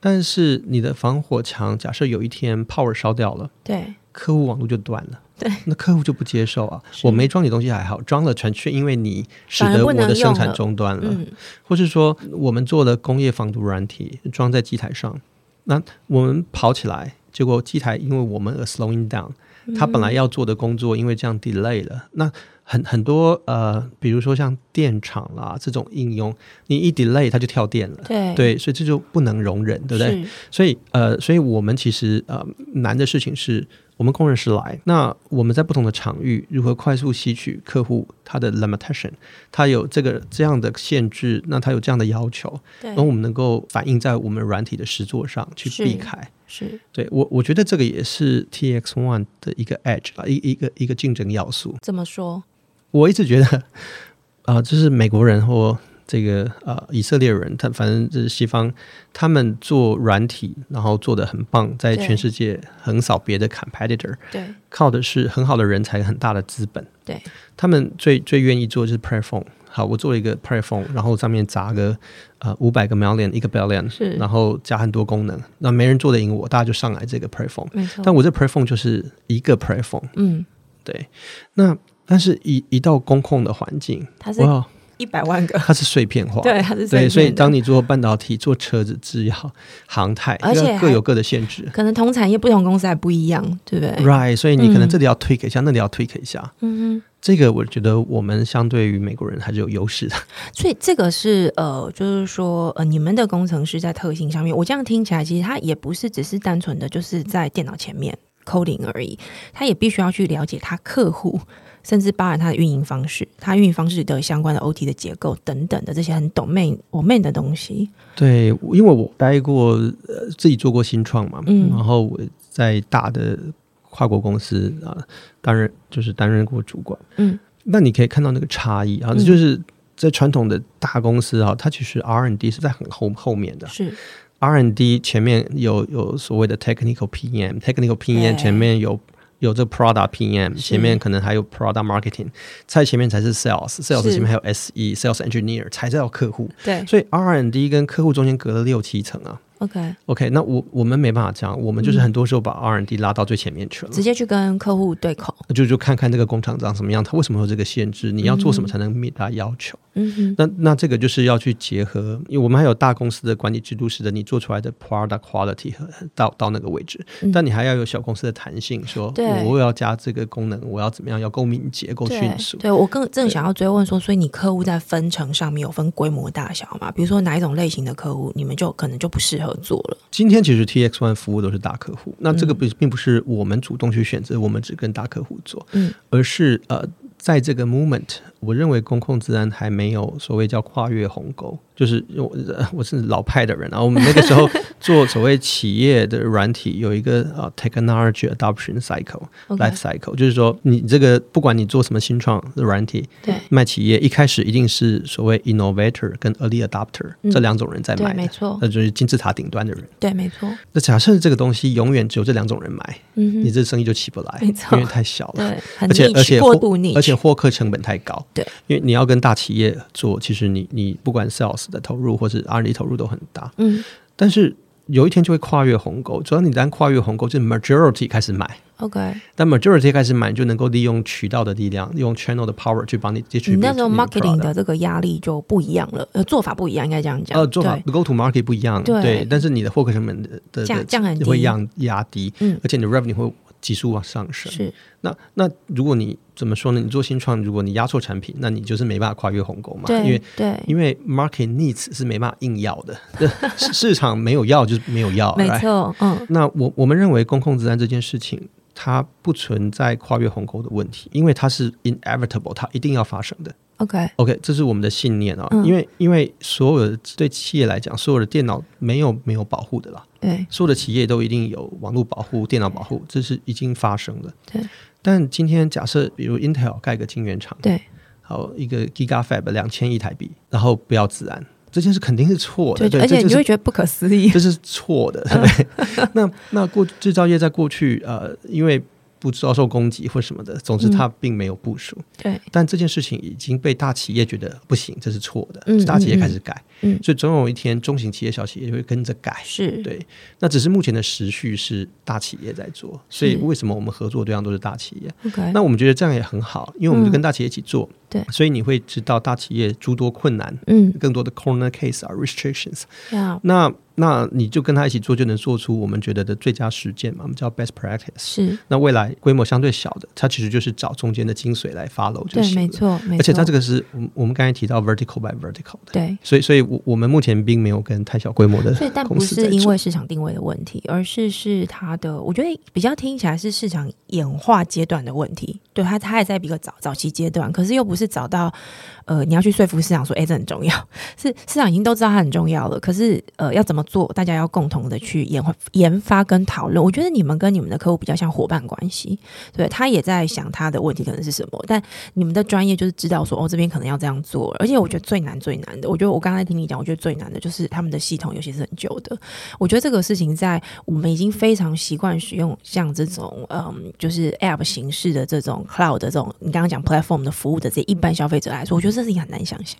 但是你的防火墙假设有一天 power 烧掉了，对。客户网络就断了。对，那客户就不接受啊！我没装你东西还好，装了全却因为你使得我的生产中断了，嗯，或是说我们做了工业防毒软体装在机台上，那我们跑起来，结果机台因为我们而 slowing down，它嗯。本来要做的工作因为这样 delay 了，那很很多呃，比如说像电厂啦这种应用，你一 delay 它就跳电了。对对，所以这就不能容忍，对不对？所以呃，所以我们其实呃难的事情是我们工程师来，那我们在不同的场域如何快速吸取客户他的 limitation，他有这个这样的限制，那他有这样的要求，对然后我们能够反映在我们软体的实作上去避开。是对我，我觉得这个也是 TX One 的一个 edge 啊，一一个一个竞争要素。怎么说，我一直觉得，*laughs* 啊、就是美国人或这个呃以色列人，他反正就是西方，他们做软体，然后做的很棒，在全世界横扫别的 competitor，对靠的是很好的人才、很大的资本。对他们最最愿意做就是 Phone。好，我做了一个 Phone，然后上面砸个呃五百个 million 一个 billion，是然后加很多功能，那没人做得赢我，大家就上来这个。没错，但我这 Phone 就是一个 Phone，嗯，对。那但是一一到公控的环境，它是，一百万个，它是碎片化，对，它是对，所以当你你做半导体、做车子、制药、航太，而且各各有各的限制。可能同产业不同公司还不一样，对不对？Right，所以你可能嗯这里要 tweak 一下，那里要 tweak 一下。嗯哼。这个我觉得我们相对于美国人还是有优势的。*laughs* 所以这个是呃，就是说呃，你们的工程师在特性上面，我这样听起来，其实他也不是只是单纯的就是在电脑前面 coding 而已，他也必须要去了解他客户，甚至包含它的运营方式，它运营方式的相关的 OT 的结构等等的这些很懂 main 我 main 的东西。对，因为我待过，呃，自己做过新创嘛，嗯然后我在大的跨国公司啊、担任就是担任过主管。嗯，那你可以看到那个差异啊，嗯这就是在传统的大公司啊，它其实 R&D 是在很后后面的。是 R&D 前面有有所谓的 technical PM，technical PM 前面有有这个 product PM，前面可能还有 product marketing，在前面才是 sales，sales 前面还有 SE，sales engineer 才叫客户。对，所以 R&D 跟客户中间隔了六七层啊。OK，OK，那我我们没办法这样，我们就是很多时候把 R&D 拉到最前面去了，直接去跟客户对口。就就看看这个工厂长什么样，他为什么有这个限制，你要做什么才能 meet 它要求。嗯哼，那那这个就是要去结合，因为我们还有大公司的管理制度，使得你做出来的 product quality 和到到那个位置，但你还要有小公司的弹性，说我要加这个功能，我要怎么样，要够敏捷、够迅对速。对，我更正想要追问说，所以你客户在分成上面有分规模大小嘛？比如说哪一种类型的客户，你们就可能就不适合做了。今天其实 TX One 服务都是大客户，那这个嗯不并不是我们主动去选择，我们只跟大客户做，嗯，而是呃，在这个 moment，我认为公共治安还没有所谓叫跨越鸿沟，就是我呃我是老派的人啊，我们那个时候做所谓企业的软体有一个呃 technology adoption cycle life cycle，就是说你这个不管你做什么新创的软体，对卖企业一开始一定是所谓 innovator 跟 early adopter、嗯这两种人在对，买的，没错，那就是金字塔顶端的人。对，没错。那假设这个东西永远只有这两种人买，嗯，你这生意就起不来，没错因为太小了。对，而且而且获过度逆，而且获客成本太高。对，因为你要跟大企业做，其实你你不管 sales 的投入或是 R&D 投入都很大，嗯。但是有一天就会跨越鸿沟。只要你一旦跨越鸿沟，就是 majority 开始买，，OK。但 majority 开始买，你就能够利用渠道的力量，用 channel 的 power 去帮你你 distribute 那时候 marketing 的这个压力就不一样了，呃，做法不一样，应该这样讲。呃，做法 go to market 不一样，对。但是你的获客成本的的降的降很低。会压压低，嗯。而且你的 revenue 会急速往上升。是。那那如果你怎么说呢？你做新创，如果你压错产品，那你就是没办法跨越鸿沟嘛，因为对，因为 market needs 是没办法硬要的，市市场没有要就是没有要，没错，嗯。那我我们认为公控治安这件事情，它不存在跨越鸿沟的问题，因为它是 inevitable，它一定要发生的。，OK，OK，这是我们的信念啊、嗯。因为因为所有的对企业来讲，所有的电脑没有没有保护的啦，对。所有的企业都一定有网络保护、电脑保护，这是已经发生的。对。但今天假设，比如 Intel 盖个晶圆厂，对。好一个 Giga Fab 两千亿台币，然后不要治安，这件事肯定是错的，对，对，而且你就会觉得不可思议。*laughs* 这是错的。对 *laughs* 那那过制造业在过去呃，因为不遭受攻击或什么的，总之它并没有部署。对，但这件事情已经被大企业觉得不行，这是错的，嗯大企业开始改，嗯所以总有一天中型企业、小企业就会跟着改。是，对，那只是目前的时序是大企业在做，所以为什么我们合作对象都是大企业？OK，那我们觉得这样也很好，因为我们就跟大企业一起做，嗯对所以你会知道大企业诸多困难，嗯，更多的 corner case 啊 restrictions，要那那你就跟他一起做，就能做出我们觉得的最佳实践嘛，我们叫 best practice。是，那未来规模相对小的，它其实就是找中间的精髓来 follow 就对，行了。没错，没错，而且它这个是我们我们刚才提到 vertical by vertical 的，对。所以所以我我们目前并没有跟太小规模的所以，但不是因为市场定位的问题，而是是它的，我觉得比较听起来是市场演化阶段的问题。对他，他还在一个早早期阶段，可是又不是找到，呃，你要去说服市场说，哎、这很重要，是市场已经都知道它很重要了。可是，呃，要怎么做，大家要共同的去研研发跟讨论。我觉得你们跟你们的客户比较像伙伴关系，对他也在想他的问题可能是什么，但你们的专业就是知道说，哦，这边可能要这样做。而且我觉得最难最难的，我觉得我刚才听你讲，我觉得最难的就是他们的系统，尤其是很旧的。我觉得这个事情在我们已经非常习惯使用像这种嗯，就是 App 形式的这种 Cloud 的这种你刚刚讲 Platform 的服务的这些一般消费者来说，我觉得这事情很难想象，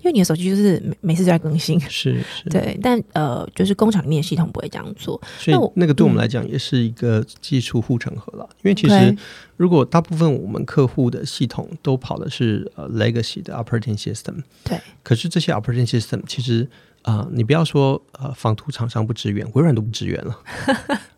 因为你的手机就是每每次都在更新。是是，对，但呃，就是工厂里面的系统不会这样做。所以那个对我们嗯来讲也是一个技术护城河了。因为其实如果大部分我们客户的系统都跑的是呃 legacy 的 operating system，对，可是这些 operating system 其实啊、呃你不要说呃防毒厂商不支援，微软都不支援了。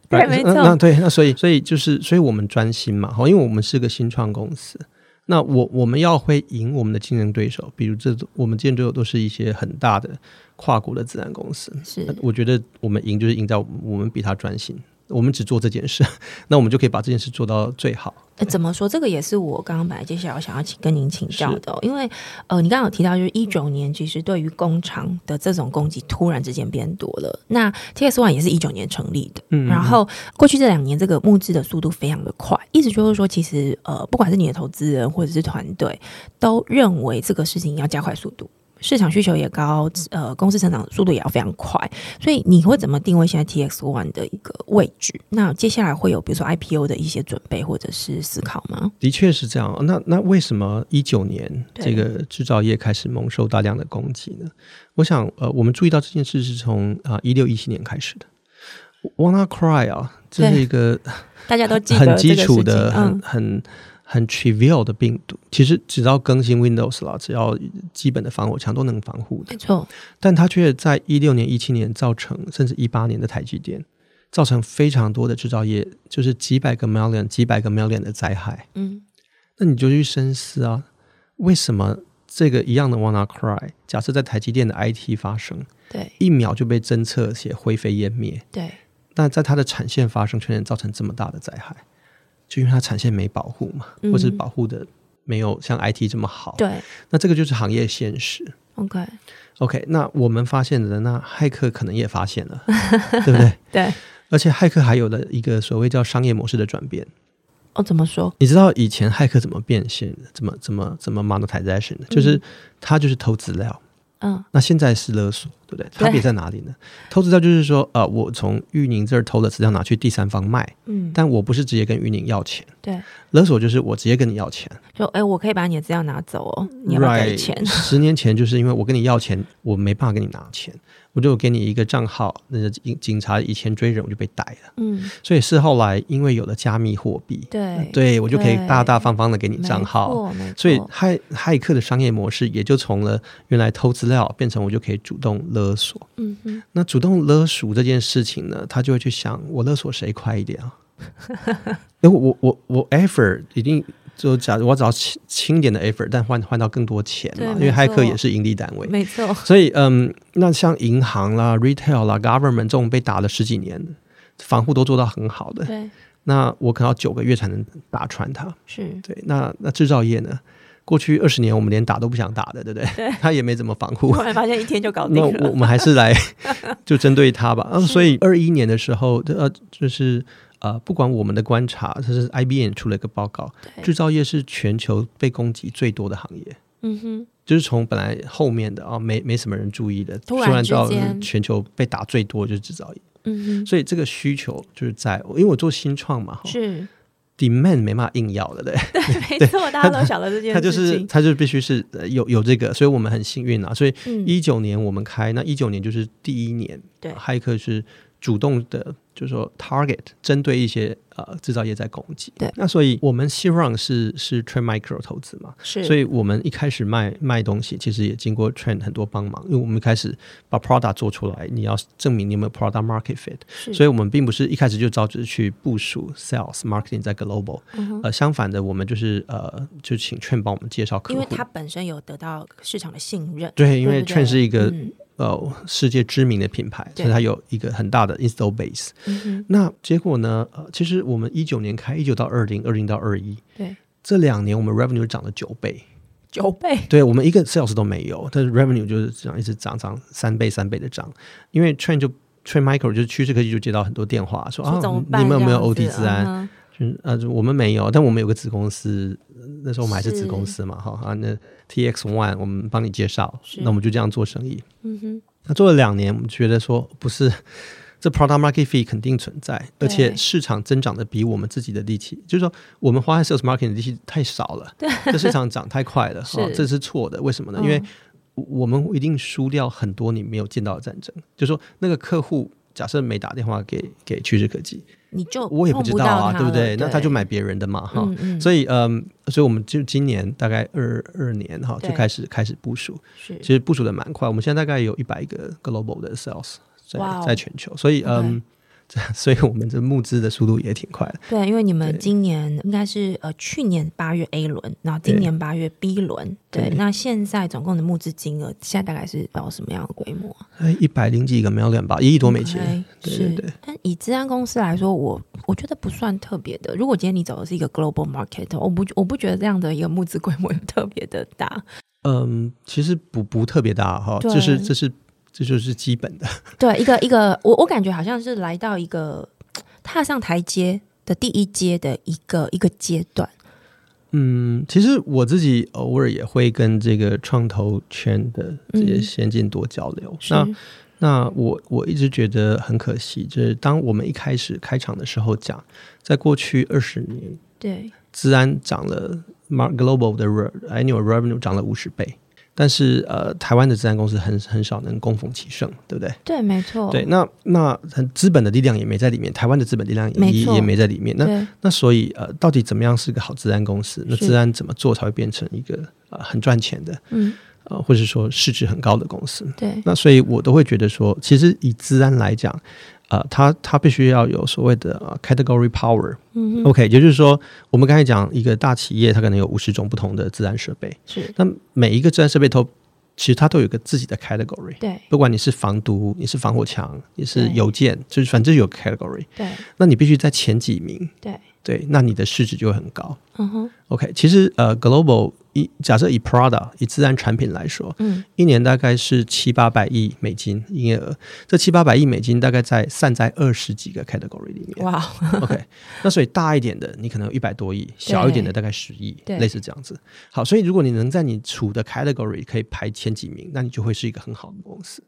对没错。那那对，那所以所以就是，所以我们专心嘛，好，因为我们是个新创公司，那我我们要会赢我们的竞争对手，比如这我们竞争对手都是一些很大的跨国的自然公司，是。我觉得我们赢就是赢在我们比他专心，我们只做这件事，*laughs* 那我们就可以把这件事做到最好。呃，怎么说？这个也是我刚刚本来接下来想要请跟您请教的哦、因为呃，你刚刚有提到，就是一九年其实对于工厂的这种攻击突然之间变多了。那 TS One 也是一九年成立的，嗯然后过去这两年这个募资的速度非常的快，意思就是说，其实呃，不管是你的投资人或者是团队，都认为这个事情要加快速度。市场需求也高，呃，公司成长速度也要非常快，所以你会怎么定位现在 TX One 的一个位置？那接下来会有比如说 IPO 的一些准备或者是思考吗？的确是这样。那那为什么一九年对这个制造业开始蒙受大量的攻击呢？我想，呃，我们注意到这件事是从啊一六一七年开始的。Wanna Cry 啊，这是一个大家都记得很基础的、很嗯，很很 trivial 的病毒。其实只要更新 Windows 啦，只要基本的防火墙都能防护的。没错，但它却在一六年、一七年造成，甚至一八年的台积电，造成非常多的制造业，就是几百个 million、几百个 million 的灾害。嗯，那你就去深思啊，为什么这个一样的 Wanna Cry，假设在台积电的 IT 发生，对一秒就被侦测且灰飞烟灭，对，那在它的产线发生，却能造成这么大的灾害，就因为它产线没保护嘛，嗯或是保护的没有像 IT 这么好。对那这个就是行业现实。，OK，OK，那我们发现的，那骇客可能也发现了，*laughs* 对不对？*laughs* 对，而且骇客还有了一个所谓叫商业模式的转变。哦，怎么说？你知道以前骇客怎么变现的？怎么怎么怎么 monetization 的？就是他就是偷资料，嗯，那现在是勒索，对不对？差别在哪里呢？偷资料就是说，呃，我从玉宁这儿偷了资料拿去第三方卖，嗯，但我不是直接跟玉宁要钱。对，勒索就是我直接跟你要钱就哎，我可以把你的资料拿走哦，你要给钱 *laughs* 十年前就是因为我跟你要钱，我没办法跟你拿钱，我就给你一个账号，那个警警察以前追人我就被逮了。嗯，所以是后来因为有了加密货币，对，对我就可以大大方方的给你账号。所以骇骇客的商业模式也就从了原来偷资料变成我就可以主动勒索。嗯哼，那主动勒索这件事情呢，他就会去想我勒索谁快一点啊？*laughs* 因为我我我 effort 一定就假如我只要轻轻点的 effort，但换换到更多钱嘛，因为骇客也是盈利单位。没错，所以，嗯，那像银行啦、retail 啦、government 这种被打了十几年的，防护都做到很好的，对，那我可能要九个月才能打穿它。是，对，那那制造业呢？过去二十年我们连打都不想打的，对不对？对。*laughs* 他也没怎么防护。突。然发现一天就搞定那我了，我们还是来就针对他吧。嗯，所以二一年的时候，呃，就是呃，不管我们的观察，这是 IBM 出了一个报告，对。制造业是全球被攻击最多的行业。嗯哼，就是从本来后面的啊、没没什么人注意的，突然然到全球被打最多就是制造业，嗯所以这个需求就是在，因为我做新创嘛，是，，demand 没办法硬要的，对，*laughs* *laughs* 没错，大家都晓得这件它就，是它就必须是呃有有这个，所以我们很幸运啊，所以嗯，一九年我们开，那一九年就是第一年，对。骇客是主动的，就是说 target 针对一些呃制造业在攻击，对。那所以我们 s Run 是是 Trend Micro 投资嘛，是，所以以我们一开始卖卖东西，其实也经过 Trend 很多帮忙，因为我们一开始把 product 做出来，你要证明你有没有 product market fit，是，所以我们并不是一开始就着急去部署 sales marketing 在 global，嗯呃，相反的，我们就是呃，就请 Trend 帮我们介绍客户，因为他本身有得到市场的信任，对，因为 Trend 是一个、嗯呃世界知名的品牌，对所以它有一个很大的 install base。嗯，那结果呢？呃，其实我们一九年开，一九到二零，二零到二一，对，这两年我们 revenue 涨了九倍。九倍，对我们一个 sales 都没有，但是 revenue 就是这样一直涨涨三倍三倍的涨，因为 Trend 就 Micro 就是趋势科技就接到很多电话说啊？你们有没有这样 OT 治安？就是我们没有，但我们有个子公司，呃那时候我们还是是子公司嘛，哈啊，那 TX One 我们帮你介绍，那我们就这样做生意。嗯哼，那做了两年，我们觉得说不是，这 product market fee 肯定存在，而且市场增长的比我们自己的力气，就是说我们花在 sales marketing 的力气太少了，这市场涨太快了，*laughs* 是哦，这是错的。为什么呢？嗯因为我们一定输掉很多你没有见到的战争，就是说那个客户。假设没打电话给给趋势科技，你就我也不知道啊，对不对？那他就买别人的嘛，哈。所以，嗯，所以我们就今年大概二二年哈，就开始开始部署。是。其实部署的蛮快，我们现在大概有一百个 global 的 sales 在在全球，所以嗯，这 *laughs* 所以我们这募资的速度也挺快的。对，因为你们今年应该是呃去年八月 A 轮，然后今年八月 B 轮，对，对那现在总共的募资金额现在大概是到什么样的规模一百零几个 million 吧，一亿多美金。对是对对，但以治安公司来说，我我觉得不算特别的。如果今天你走的是一个 global market，我不我不觉得这样的一个募资规模有特别的大。嗯，其实不不特别大哈，对这是这是这就是基本的。*laughs* 对，一个一个，我我感觉好像是来到一个踏上台阶的第一阶的一个一个阶段。嗯，其实我自己偶尔也会跟这个创投圈的这些先进多交流。那那我我一直觉得很可惜，就是当我们一开始开场的时候讲，在过去二十年，对，治安涨了，Mark Global 的 annual revenue 涨了五十倍。但是呃，台湾的治安公司很很少能供逢其胜，对不对？对，没错。对，那那资本的力量也没在里面，台湾的资本力量也也没在里面。那那所以呃，到底怎么样是个好治安公司？那治安怎么做才会变成一个呃很赚钱的？嗯，呃，或者说市值很高的公司？对。那所以我都会觉得说，其实以治安来讲。啊，它它必须要有所谓的 category power，嗯，OK，也就是说，我们刚才讲一个大企业，它可能有五十种不同的自然设备，是，那每一个自然设备都其实它都有个自己的 category，对，不管你是防毒，你是防火墙，你是邮件，就是反正有 category，对，那你必须在前几名，对，对，那你的市值就会很高，嗯哼，OK，其实呃，global。以假设以 Prada 以自然产品来说，嗯，一年大概是七八百亿美金营业额，这七八百亿美金大概在散在二十几个 category 里面。哇，OK，那所以大一点的你可能有一百多亿，小一点的大概十亿，类似这样子。好，所以如果你能在你处的 category 可以排前几名，那你就会是一个很好的公司。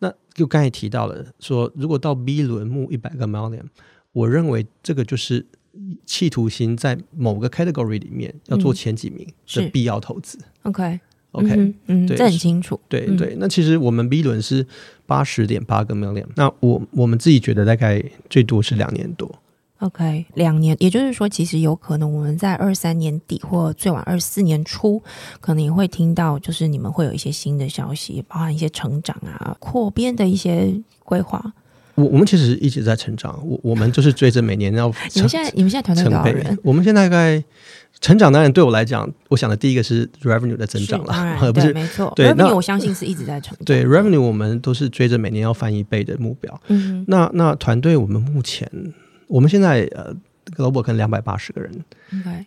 那就刚才提到了说，如果到 B 轮募一百个 million，我认为这个就是。企图心在某个 category 里面要做前几名的必要投资。OK，OK，嗯，这很清楚。对对，那其实我们 B 轮是八十点八个 million，那我我们自己觉得大概最多是两年多。OK，两年，也就是说，其实有可能我们在二三年底或最晚二四年初，可能也会听到，就是你们会有一些新的消息，包含一些成长啊、扩编的一些规划。我我们其实一直在成长，我我们就是追着每年要。你们现在你们现在团队多少人？我们现在大概成长当然对我来讲，我想的第一个是 revenue 的增长了，*laughs* 不是没错。对，那我相信是一直在成长。对 revenue，我们都是追着每年要翻一倍的目标。嗯，那那团队我们目前我们现在呃。Global 可能两百八十个人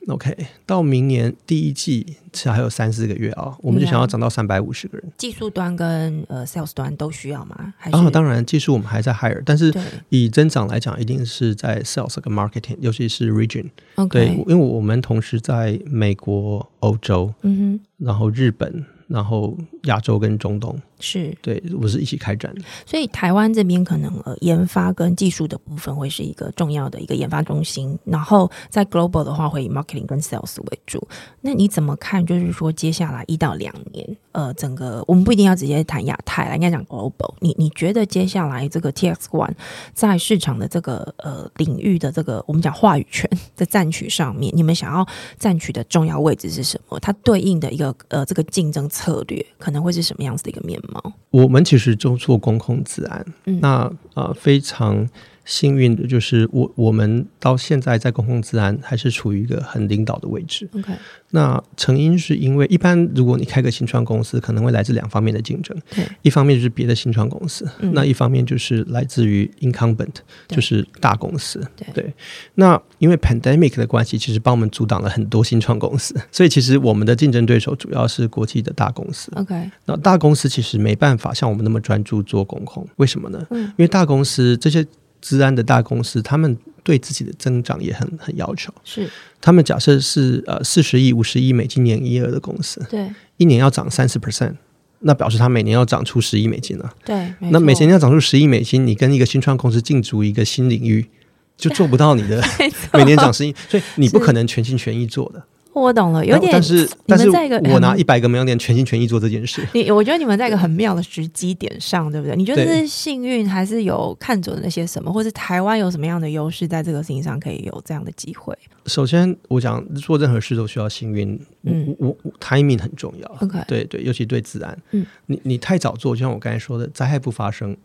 ，OK，到明年第一季其实还有三四个月啊，我们就想要涨到三百五十个人。技术端跟呃 Sales 端都需要吗？还是啊，当然技术我们还在 hire，但是以增长来讲，一定是在 Sales 跟 Marketing，尤其是 Region。对，因为我们同时在美国、欧洲，嗯哼，然后日本。然后亚洲跟中东是对，我是一起开展的。所以台湾这边可能呃研发跟技术的部分会是一个重要的一个研发中心。然后在 global 的话，会以 marketing 跟 sales 为主。那你怎么看？就是说接下来一到两年，呃，整个我们不一定要直接谈亚太了，应该讲 global。你你觉得接下来这个 TX One 在市场的这个呃领域的这个我们讲话语权的占取上面，你们想要占取的重要位置是什么？它对应的一个呃这个竞争。策略可能会是什么样子的一个面貌？我们其实就做公共治安，那呃非常。幸运的就是我，我们到现在在公共治安还是处于一个很领导的位置。OK，那成因是因为一般如果你开个新创公司，可能会来自两方面的竞争。对，一方面就是别的新创公司，那一方面就是来自于 incumbent，就是大公司。对，那因为 pandemic 的关系，其实帮我们阻挡了很多新创公司，*laughs* 所以其实我们的竞争对手主要是国际的大公司。OK，那大公司其实没办法像我们那么专注做公控，为什么呢？嗯，因为大公司这些。治安的大公司，他们对自己的增长也很很要求。是，他们假设是呃四十亿、五十亿美金年营业额的公司，对，一年要涨三十 percent，那表示他每年要涨出十亿美金了。对，那每年要涨出十亿美金，你跟一个新创公司进驻一个新领域，就做不到你的 *laughs* 每年涨十亿，所以你不可能全心全意做的。我懂了，有点。但是，但是，我拿一百个 million 全心全意做这件事。你，我觉得你们在一个很妙的时机点上，对不对？你觉得是幸运，还是有看准那些什么，或是台湾有什么样的优势，在这个事情上可以有这样的机会？首先，我讲做任何事都需要幸运。嗯，我 timing 很重要。OK，对对，尤其对自然。嗯，你你太早做，就像我刚才说的，灾害不发生，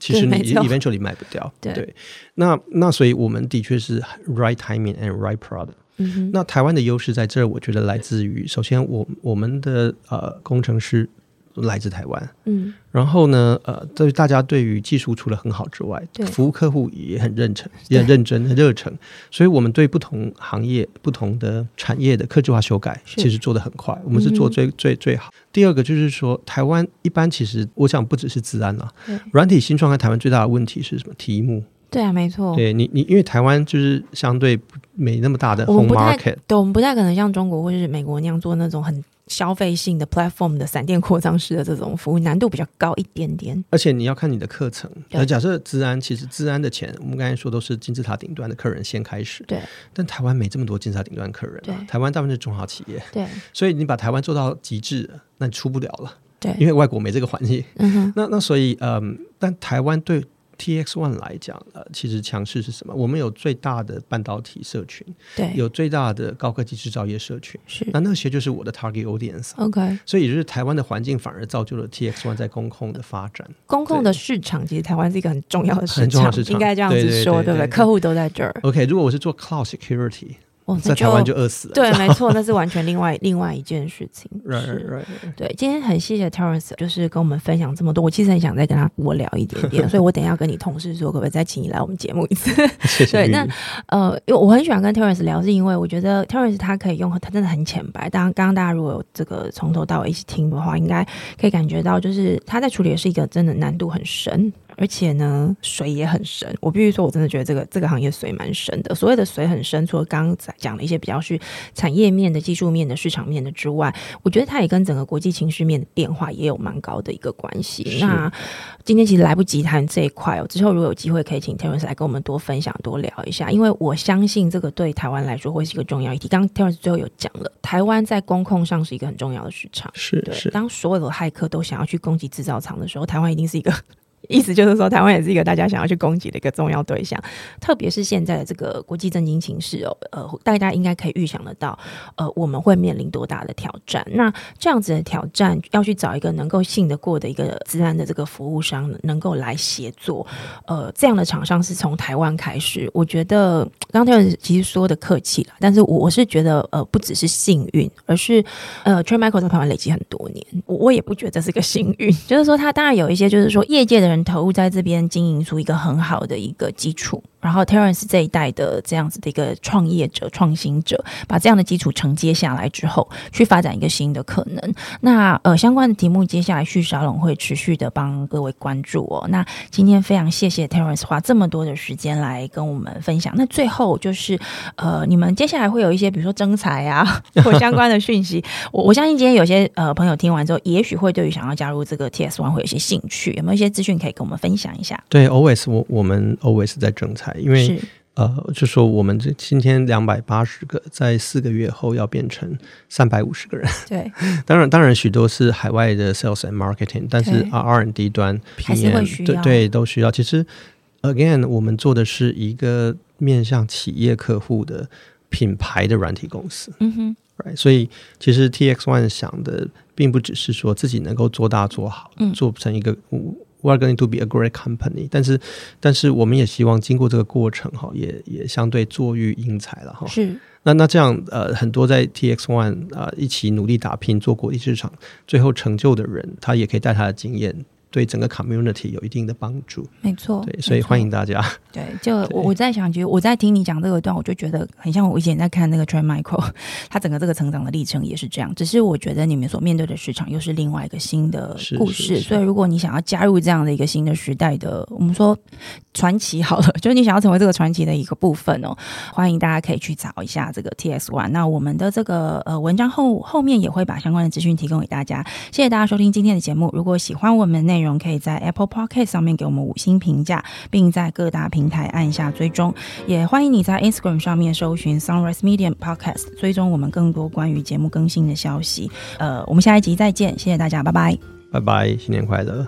其实你 eventually 卖不掉。对，那那所以我们的确是 right timing and right product。那台湾的优势在这儿，我觉得来自于首先我我们的呃工程师来自台湾，嗯，然后呢呃对大家对于技术除了很好之外，服务客户也很认真，也很认真、很热诚，所以我们对不同行业、不同的产业的科技化修改其实做的很快，我们是做最最最好。第二个就是说，台湾一般其实我想不只是治安了，软体新创在台湾最大的问题是什么？题目。对啊，没错。对你，你因为台湾就是相对没那么大的 market，对，我们不太可能像中国或是美国那样做那种很消费性的 platform 的闪电扩张式的这种服务，难度比较高一点点。而且你要看你的课程。对呃，假设治安，其实治安的钱，我们刚才说都是金字塔顶端的客人先开始，对但台湾没这么多金字塔顶端客人、对啊，台湾大部分是中小企业，对所以你把台湾做到极致，那你出不了了，对，因为外国没这个环境。嗯哼，那那所以，嗯，但台湾对 TX One 来讲，呃，其实强势是什么？我们有最大的半导体社群，对，有最大的高科技制造业社群，是那那些就是我的 target audience 啊。OK。所以也就是台湾的环境反而造就了 TX One 在公控的发展。公控的市场其实台湾是一个很重要的市很重要的市场应该这样子说，对不对客户都在这儿，OK，如果我是做 cloud security，哦，在台湾就饿死了。对，没错，那是完全 *laughs* 另外另外一件事情。，right *laughs* 是 right right。对，今天很谢谢 Terence，就是跟我们分享这么多。我其实很想再跟他多聊一点点，*laughs* 所以我等一下跟你同事说，可不可以再请你来我们节目一次？谢谢对那呃，因为我很喜欢跟 Terence 聊，是因为我觉得 Terence 他可以用，他真的很浅白。当刚刚大家如果有这个从头到尾一起听的话，应该可以感觉到，就是他在处理的是一个真的难度很深，而且呢水也很深。我必须说，我真的觉得这个这个行业水蛮深的。所谓的水很深，除了刚刚讲了一些比较是产业面的、技术面的、市场面的之外，我觉得它也跟整个国际情绪面的变化也有蛮高的一个关系。那今天其实来不及谈这一块哦，之后如果有机会可以请 Terence 来跟我们多分享、多聊一下，因为我相信这个对台湾来说会是一个重要议题。刚刚 Terence 最后有讲了，台湾在工控上是一个很重要的市场。对，是是，当所有的骇客都想要去攻击制造厂的时候，台湾一定是一个。*laughs* 意思就是说，台湾也是一个大家想要去攻击的一个重要对象，特别是现在的这个国际政经情势哦，呃，大家应该可以预想得到，呃，我们会面临多大的挑战。那这样子的挑战，要去找一个能够信得过的一个自然的这个服务商，能够来协作，呃，这样的厂商是从台湾开始。我觉得刚才其实说的客气了，但是我我是觉得，呃，不只是幸运，而是呃 t r e Michael 在台湾累积很多年，我我也不觉得这是个幸运，*laughs* 就是说他当然有一些，就是说业界的人投入在这边经营出一个很好的一个基础。然后 Terence 这一代的这样子的一个创业者、创新者，把这样的基础承接下来之后，去发展一个新的可能。那呃，相关的题目接下来旭沙龙会持续的帮各位关注哦。那今天非常谢谢 Terence 花这么多的时间来跟我们分享。那最后就是呃，你们接下来会有一些比如说征才啊或相关的讯息，*laughs* 我我相信今天有些呃朋友听完之后，也许会对于想要加入这个 TS One 会有些兴趣。有没有一些资讯可以跟我们分享一下？对，always 我我们 always 在征才，因为呃，就说我们这今天两百八十个，在四个月后要变成三百五十个人。对，*laughs* 当然，当然许多是海外的 sales and marketing，但是对 R and D 端还是会 PM 需要对对都需要。其实 again，我们做的是一个面向企业客户的品牌的软体公司。嗯哼，Right，所以其实 TX One 想的并不只是说自己能够做大做好，嗯做成一个 We are going to be a great company，但是但是我们也希望经过这个过程哈，也也相对坐育英才了哈。是那那这样呃，很多在 TX One 啊、一起努力打拼做国际市场，最后成就的人，他也可以带他的经验，对整个 community 有一定的帮助。没错，对，所以欢迎大家。对，就 *laughs* 我我在想，其实我在听你讲这个段，我就觉得很像我以前在看那个 Trey Michael，*laughs* 他整个这个成长的历程也是这样。只是我觉得你们所面对的市场又是另外一个新的故事，是是所以如果你想要加入这样的一个新的时代的，我们说传奇好了，就是你想要成为这个传奇的一个部分哦，欢迎大家可以去找一下这个 TS One。那我们的这个呃文章后后面也会把相关的资讯提供给大家。谢谢大家收听今天的节目。如果喜欢我们的内容，可以在 Apple Podcast 上面给我们五星评价，并在各大平台按下追踪。也欢迎你在 Instagram 上面搜寻 Sunrise Medium Podcast，追踪我们更多关于节目更新的消息。呃，我们下一集再见，谢谢大家，拜拜。拜拜，新年快乐。